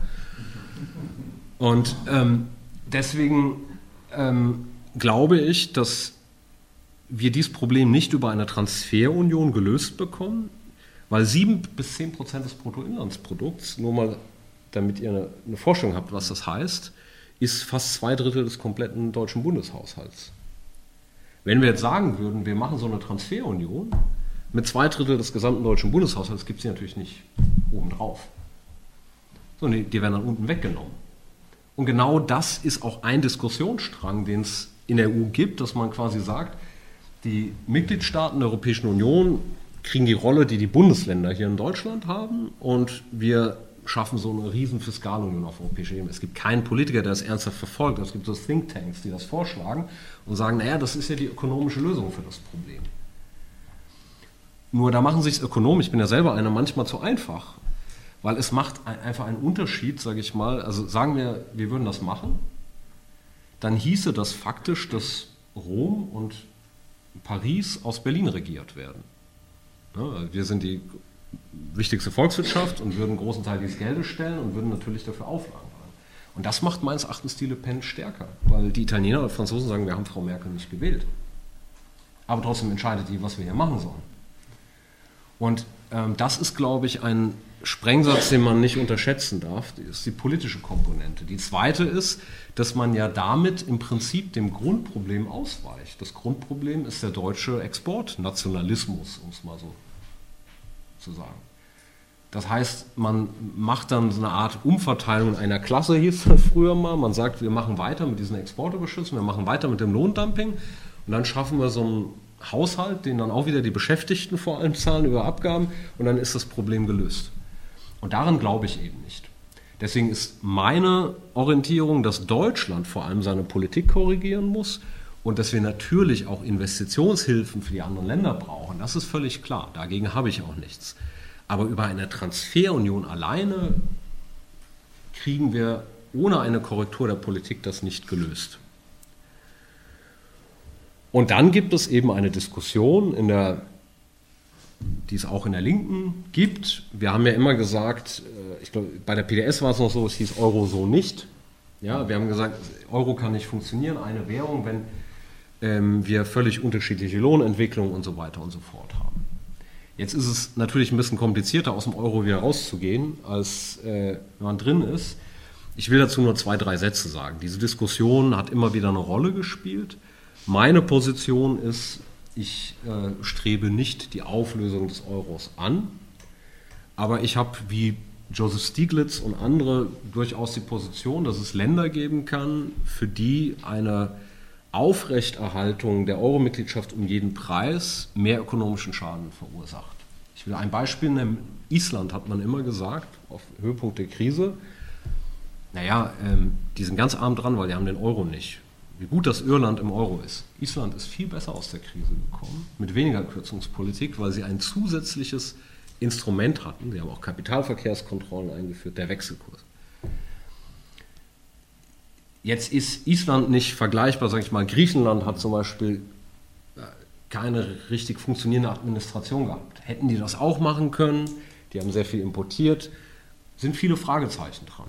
Und ähm, deswegen ähm, glaube ich, dass wir dieses Problem nicht über eine Transferunion gelöst bekommen, weil sieben bis zehn Prozent des Bruttoinlandsprodukts, nur mal damit ihr eine, eine Vorstellung habt, was das heißt, ist fast zwei Drittel des kompletten deutschen Bundeshaushalts. Wenn wir jetzt sagen würden, wir machen so eine Transferunion mit zwei Drittel des gesamten deutschen Bundeshaushalts, gibt es die natürlich nicht obendrauf. Sondern die werden dann unten weggenommen. Und genau das ist auch ein Diskussionsstrang, den es in der EU gibt, dass man quasi sagt, die Mitgliedstaaten der Europäischen Union kriegen die Rolle, die die Bundesländer hier in Deutschland haben und wir schaffen so eine riesen Fiskalunion auf europäischer Ebene. Es gibt keinen Politiker, der das ernsthaft verfolgt. Es gibt so Thinktanks, die das vorschlagen und sagen, naja, das ist ja die ökonomische Lösung für das Problem. Nur da machen sich Ökonomen, ich bin ja selber einer, manchmal zu einfach, weil es macht einfach einen Unterschied, sage ich mal. Also sagen wir, wir würden das machen, dann hieße das faktisch, dass Rom und Paris aus Berlin regiert werden. wir sind die wichtigste Volkswirtschaft und würden einen großen Teil dieses Geldes stellen und würden natürlich dafür Auflagen haben. Und das macht meines Erachtens die Le Pen stärker, weil die Italiener und Franzosen sagen, wir haben Frau Merkel nicht gewählt. Aber trotzdem entscheidet die, was wir hier machen sollen. Und ähm, das ist, glaube ich, ein Sprengsatz, den man nicht unterschätzen darf. Ist die politische Komponente. Die zweite ist, dass man ja damit im Prinzip dem Grundproblem ausweicht. Das Grundproblem ist der deutsche Exportnationalismus, um es mal so zu sagen. Das heißt, man macht dann so eine Art Umverteilung einer Klasse, hieß das früher mal. Man sagt, wir machen weiter mit diesen Exportüberschüssen, wir machen weiter mit dem Lohndumping und dann schaffen wir so einen Haushalt, den dann auch wieder die Beschäftigten vor allem zahlen über Abgaben und dann ist das Problem gelöst. Und daran glaube ich eben nicht. Deswegen ist meine Orientierung, dass Deutschland vor allem seine Politik korrigieren muss und dass wir natürlich auch Investitionshilfen für die anderen Länder brauchen, das ist völlig klar. Dagegen habe ich auch nichts. Aber über eine Transferunion alleine kriegen wir ohne eine Korrektur der Politik das nicht gelöst. Und dann gibt es eben eine Diskussion, in der, die es auch in der Linken gibt. Wir haben ja immer gesagt, äh, ich glaube, bei der PDS war es noch so, es hieß Euro so nicht. Ja, wir haben gesagt, Euro kann nicht funktionieren, eine Währung, wenn ähm, wir völlig unterschiedliche Lohnentwicklungen und so weiter und so fort haben. Jetzt ist es natürlich ein bisschen komplizierter, aus dem Euro wieder rauszugehen, als äh, wenn man drin ist. Ich will dazu nur zwei, drei Sätze sagen. Diese Diskussion hat immer wieder eine Rolle gespielt. Meine Position ist, ich äh, strebe nicht die Auflösung des Euros an, aber ich habe wie Joseph Stieglitz und andere durchaus die Position, dass es Länder geben kann, für die eine Aufrechterhaltung der Euro-Mitgliedschaft um jeden Preis mehr ökonomischen Schaden verursacht. Ich will ein Beispiel nennen. Island hat man immer gesagt, auf Höhepunkt der Krise, naja, ähm, die sind ganz arm dran, weil die haben den Euro nicht. Wie gut das Irland im Euro ist. Island ist viel besser aus der Krise gekommen, mit weniger Kürzungspolitik, weil sie ein zusätzliches Instrument hatten. Sie haben auch Kapitalverkehrskontrollen eingeführt, der Wechselkurs. Jetzt ist Island nicht vergleichbar, sage ich mal. Griechenland hat zum Beispiel äh, keine richtig funktionierende Administration gehabt. Hätten die das auch machen können? Die haben sehr viel importiert. Sind viele Fragezeichen dran.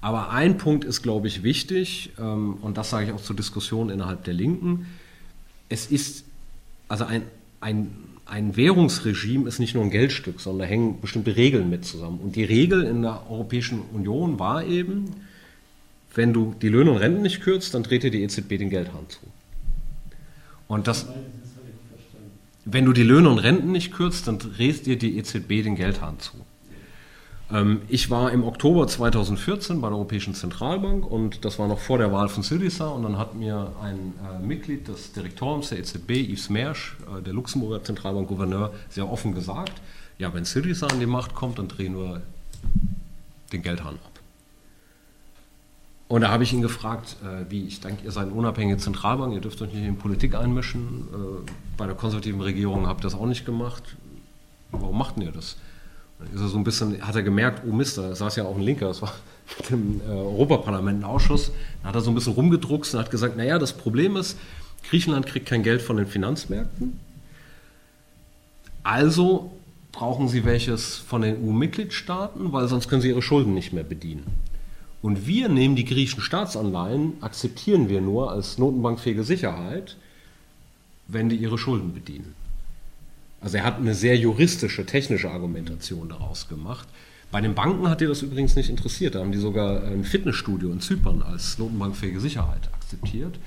Aber ein Punkt ist, glaube ich, wichtig, ähm, und das sage ich auch zur Diskussion innerhalb der Linken. Es ist also ein, ein ein Währungsregime ist nicht nur ein Geldstück, sondern da hängen bestimmte Regeln mit zusammen. Und die Regel in der Europäischen Union war eben, wenn du die Löhne und Renten nicht kürzt, dann dreht dir die EZB den Geldhahn zu. Und das, wenn du die Löhne und Renten nicht kürzt, dann dreht dir die EZB den Geldhahn zu. Ähm, ich war im Oktober 2014 bei der Europäischen Zentralbank und das war noch vor der Wahl von Syriza und dann hat mir ein äh, Mitglied des Direktoriums der EZB, Yves Mersch, äh, der Luxemburger Zentralbankgouverneur, sehr offen gesagt, ja, wenn Syriza an die Macht kommt, dann drehen wir den Geldhahn ab. Und da habe ich ihn gefragt, äh, wie, ich denke, ihr seid eine unabhängige Zentralbank, ihr dürft euch nicht in Politik einmischen. Äh, bei der konservativen Regierung habt ihr das auch nicht gemacht. Warum macht ihr das? ist er so ein bisschen, hat er gemerkt, oh Mist, da saß ja auch ein Linker, das war dem äh, Europaparlament ein Ausschuss, da hat er so ein bisschen rumgedruckst und hat gesagt, naja, das Problem ist, Griechenland kriegt kein Geld von den Finanzmärkten, also brauchen sie welches von den EU-Mitgliedstaaten, weil sonst können sie ihre Schulden nicht mehr bedienen. Und wir nehmen die griechischen Staatsanleihen, akzeptieren wir nur als notenbankfähige Sicherheit, wenn die ihre Schulden bedienen. Also er hat eine sehr juristische, technische Argumentation daraus gemacht. Bei den Banken hat dir das übrigens nicht interessiert. Da haben die sogar ein Fitnessstudio in Zypern als notenbankfähige Sicherheit akzeptiert.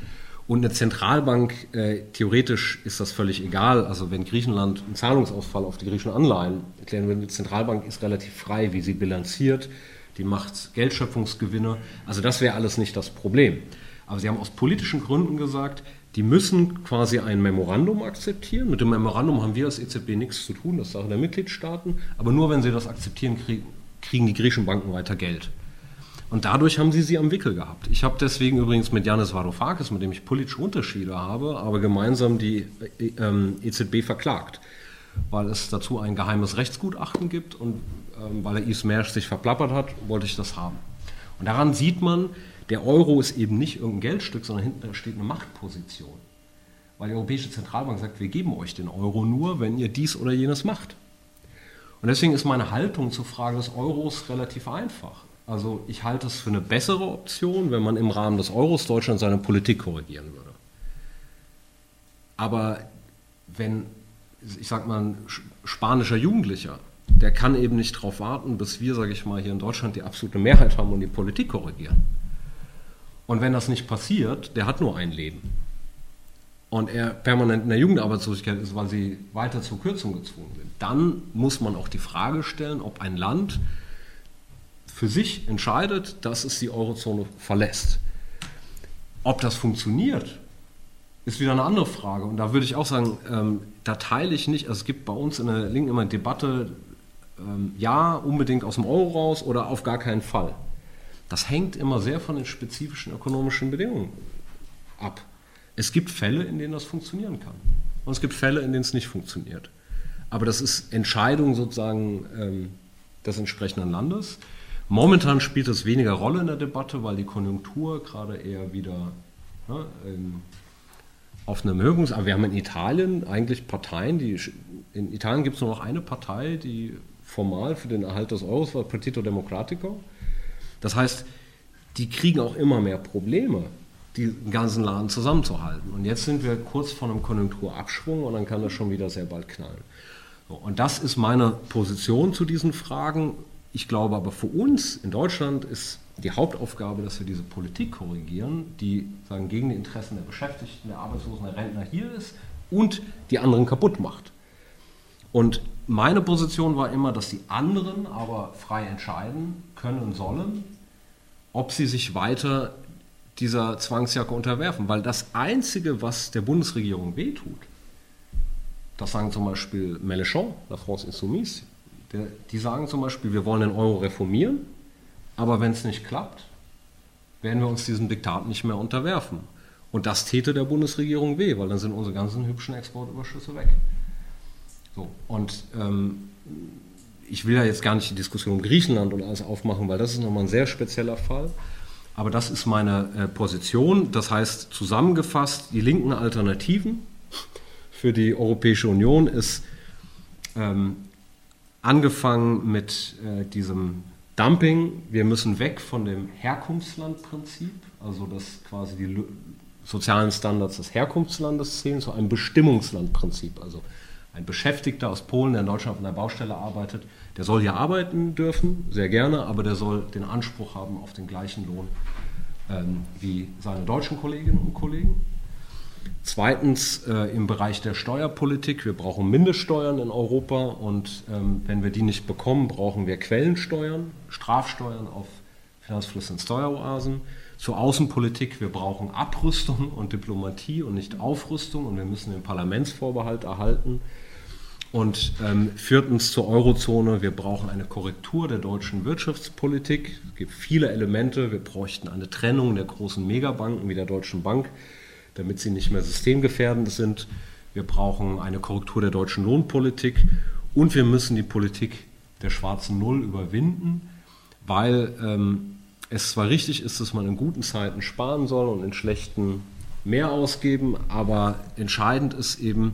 Und eine Zentralbank, äh, theoretisch ist das völlig egal. Also wenn Griechenland einen Zahlungsausfall auf die griechischen Anleihen erklären würde, die Zentralbank ist relativ frei, wie sie bilanziert, die macht Geldschöpfungsgewinne. Also das wäre alles nicht das Problem. Aber sie haben aus politischen Gründen gesagt, die müssen quasi ein Memorandum akzeptieren. Mit dem Memorandum haben wir als EZB nichts zu tun, das ist Sache der Mitgliedstaaten. Aber nur wenn sie das akzeptieren, kriegen die griechischen Banken weiter Geld. Und dadurch haben sie sie am Wickel gehabt. Ich habe deswegen übrigens mit Janis Varoufakis, mit dem ich politische Unterschiede habe, aber gemeinsam die ähm, EZB verklagt, weil es dazu ein geheimes Rechtsgutachten gibt und ähm, weil er Yves Mersch sich verplappert hat, wollte ich das haben. Und daran sieht man, der Euro ist eben nicht irgendein Geldstück, sondern hinten steht eine Machtposition. Weil die Europäische Zentralbank sagt, wir geben euch den Euro nur, wenn ihr dies oder jenes macht. Und deswegen ist meine Haltung zur Frage des Euros relativ einfach. Also ich halte es für eine bessere Option, wenn man im Rahmen des Euros Deutschland seine Politik korrigieren würde. Aber wenn, ich sag mal, ein spanischer Jugendlicher, der kann eben nicht darauf warten, bis wir, sage ich mal, hier in Deutschland die absolute Mehrheit haben und die Politik korrigieren. Und wenn das nicht passiert, der hat nur ein Leben. Und er permanent in der Jugendarbeitslosigkeit ist, weil sie weiter zur Kürzung gezwungen sind. Dann muss man auch die Frage stellen, ob ein Land für sich entscheidet, dass es die Eurozone verlässt. Ob das funktioniert, ist wieder eine andere Frage. Und da würde ich auch sagen, ähm, da teile ich nicht, also es gibt bei uns in der Linken immer eine Debatte, ähm, ja, unbedingt aus dem Euro raus oder auf gar keinen Fall. Das hängt immer sehr von den spezifischen ökonomischen Bedingungen ab. Es gibt Fälle, in denen das funktionieren kann. Und es gibt Fälle, in denen es nicht funktioniert. Aber das ist Entscheidung sozusagen ähm, des entsprechenden Landes. Momentan spielt es weniger Rolle in der Debatte, weil die Konjunktur gerade eher wieder ne, ähm, auf einem Erhöhungs... Aber wir haben in Italien eigentlich Parteien, die... In Italien gibt es nur noch eine Partei, die formal für den Erhalt des Euros war, Partito Democratico. Das heißt, die kriegen auch immer mehr Probleme, den ganzen Laden zusammenzuhalten. Und jetzt sind wir kurz vor einem Konjunkturabschwung und dann kann das schon wieder sehr bald knallen. So, und das ist meine Position zu diesen Fragen. Ich glaube aber für uns in Deutschland ist die Hauptaufgabe, dass wir diese Politik korrigieren, die sagen, gegen die Interessen der Beschäftigten, der Arbeitslosen, der Rentner hier ist und die anderen kaputt macht. Und meine Position war immer, dass die anderen aber frei entscheiden können sollen, ob sie sich weiter dieser Zwangsjacke unterwerfen. Weil das Einzige, was der Bundesregierung wehtut, das sagen zum Beispiel Mélenchon, La France Insoumise, der, die sagen zum Beispiel, wir wollen den Euro reformieren, aber wenn es nicht klappt, werden wir uns diesem Diktat nicht mehr unterwerfen. Und das täte der Bundesregierung weh, weil dann sind unsere ganzen hübschen Exportüberschüsse weg. So, und ähm, ich will ja jetzt gar nicht die Diskussion um Griechenland und alles aufmachen, weil das ist nochmal ein sehr spezieller Fall. Aber das ist meine äh, Position. Das heißt, zusammengefasst, die linken Alternativen für die Europäische Union ist ähm, angefangen mit äh, diesem Dumping. Wir müssen weg von dem Herkunftslandprinzip, also dass quasi die sozialen Standards des Herkunftslandes zählen, zu einem Bestimmungslandprinzip. Also ein Beschäftigter aus Polen, der in Deutschland auf einer Baustelle arbeitet, der soll hier arbeiten dürfen, sehr gerne, aber der soll den Anspruch haben auf den gleichen Lohn ähm, wie seine deutschen Kolleginnen und Kollegen. Zweitens äh, im Bereich der Steuerpolitik. Wir brauchen Mindeststeuern in Europa und ähm, wenn wir die nicht bekommen, brauchen wir Quellensteuern, Strafsteuern auf Finanzflüsse und Steueroasen. Zur Außenpolitik, wir brauchen Abrüstung und Diplomatie und nicht Aufrüstung und wir müssen den Parlamentsvorbehalt erhalten. Und ähm, viertens zur Eurozone. Wir brauchen eine Korrektur der deutschen Wirtschaftspolitik. Es gibt viele Elemente. Wir bräuchten eine Trennung der großen Megabanken wie der Deutschen Bank, damit sie nicht mehr systemgefährdend sind. Wir brauchen eine Korrektur der deutschen Lohnpolitik und wir müssen die Politik der schwarzen Null überwinden, weil ähm, es zwar richtig ist, dass man in guten Zeiten sparen soll und in schlechten mehr ausgeben, aber entscheidend ist eben,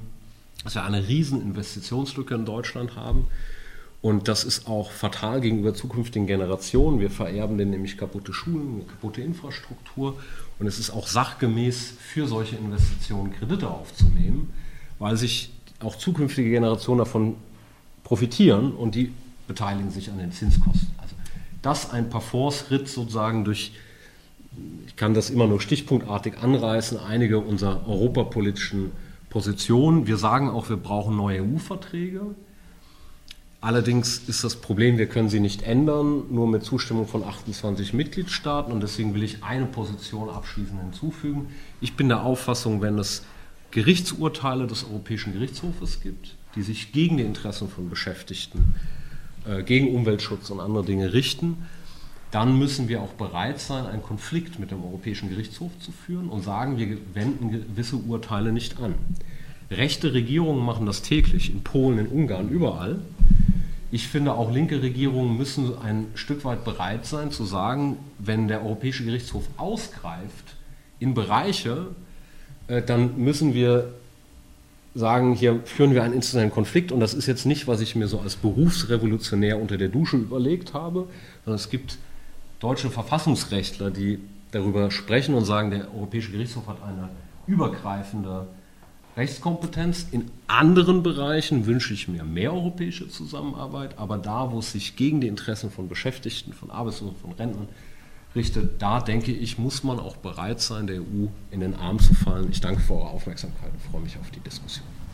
dass wir eine riesen Investitionslücke in Deutschland haben. Und das ist auch fatal gegenüber zukünftigen Generationen. Wir vererben denen nämlich kaputte Schulen, kaputte Infrastruktur. Und es ist auch sachgemäß für solche Investitionen Kredite aufzunehmen, weil sich auch zukünftige Generationen davon profitieren und die beteiligen sich an den Zinskosten. Also das ein Parforce-Ritt sozusagen durch, ich kann das immer nur stichpunktartig anreißen, einige unserer europapolitischen Position. Wir sagen auch, wir brauchen neue EU-Verträge. Allerdings ist das Problem, wir können sie nicht ändern, nur mit Zustimmung von 28 Mitgliedstaaten. Und deswegen will ich eine Position abschließend hinzufügen. Ich bin der Auffassung, wenn es Gerichtsurteile des Europäischen Gerichtshofes gibt, die sich gegen die Interessen von Beschäftigten, äh, gegen Umweltschutz und andere Dinge richten, dann müssen wir auch bereit sein, einen Konflikt mit dem Europäischen Gerichtshof zu führen und sagen, wir wenden gewisse Urteile nicht an. Rechte Regierungen machen das täglich, in Polen, in Ungarn, überall. Ich finde, auch linke Regierungen müssen ein Stück weit bereit sein zu sagen, wenn der Europäische Gerichtshof ausgreift in Bereiche, äh, dann müssen wir sagen, hier führen wir einen institutionellen Konflikt. Und das ist jetzt nicht, was ich mir so als Berufsrevolutionär unter der Dusche überlegt habe, sondern es gibt deutsche Verfassungsrechtler, die darüber sprechen und sagen, der Europäische Gerichtshof hat eine übergreifende Rechtskompetenz. In anderen Bereichen wünsche ich mir mehr europäische Zusammenarbeit, aber da, wo es sich gegen die Interessen von Beschäftigten, von Arbeitslosen, von Rentnern richtet, da denke ich, muss man auch bereit sein, der EU in den Arm zu fallen. Ich danke für eure Aufmerksamkeit und freue mich auf die Diskussion.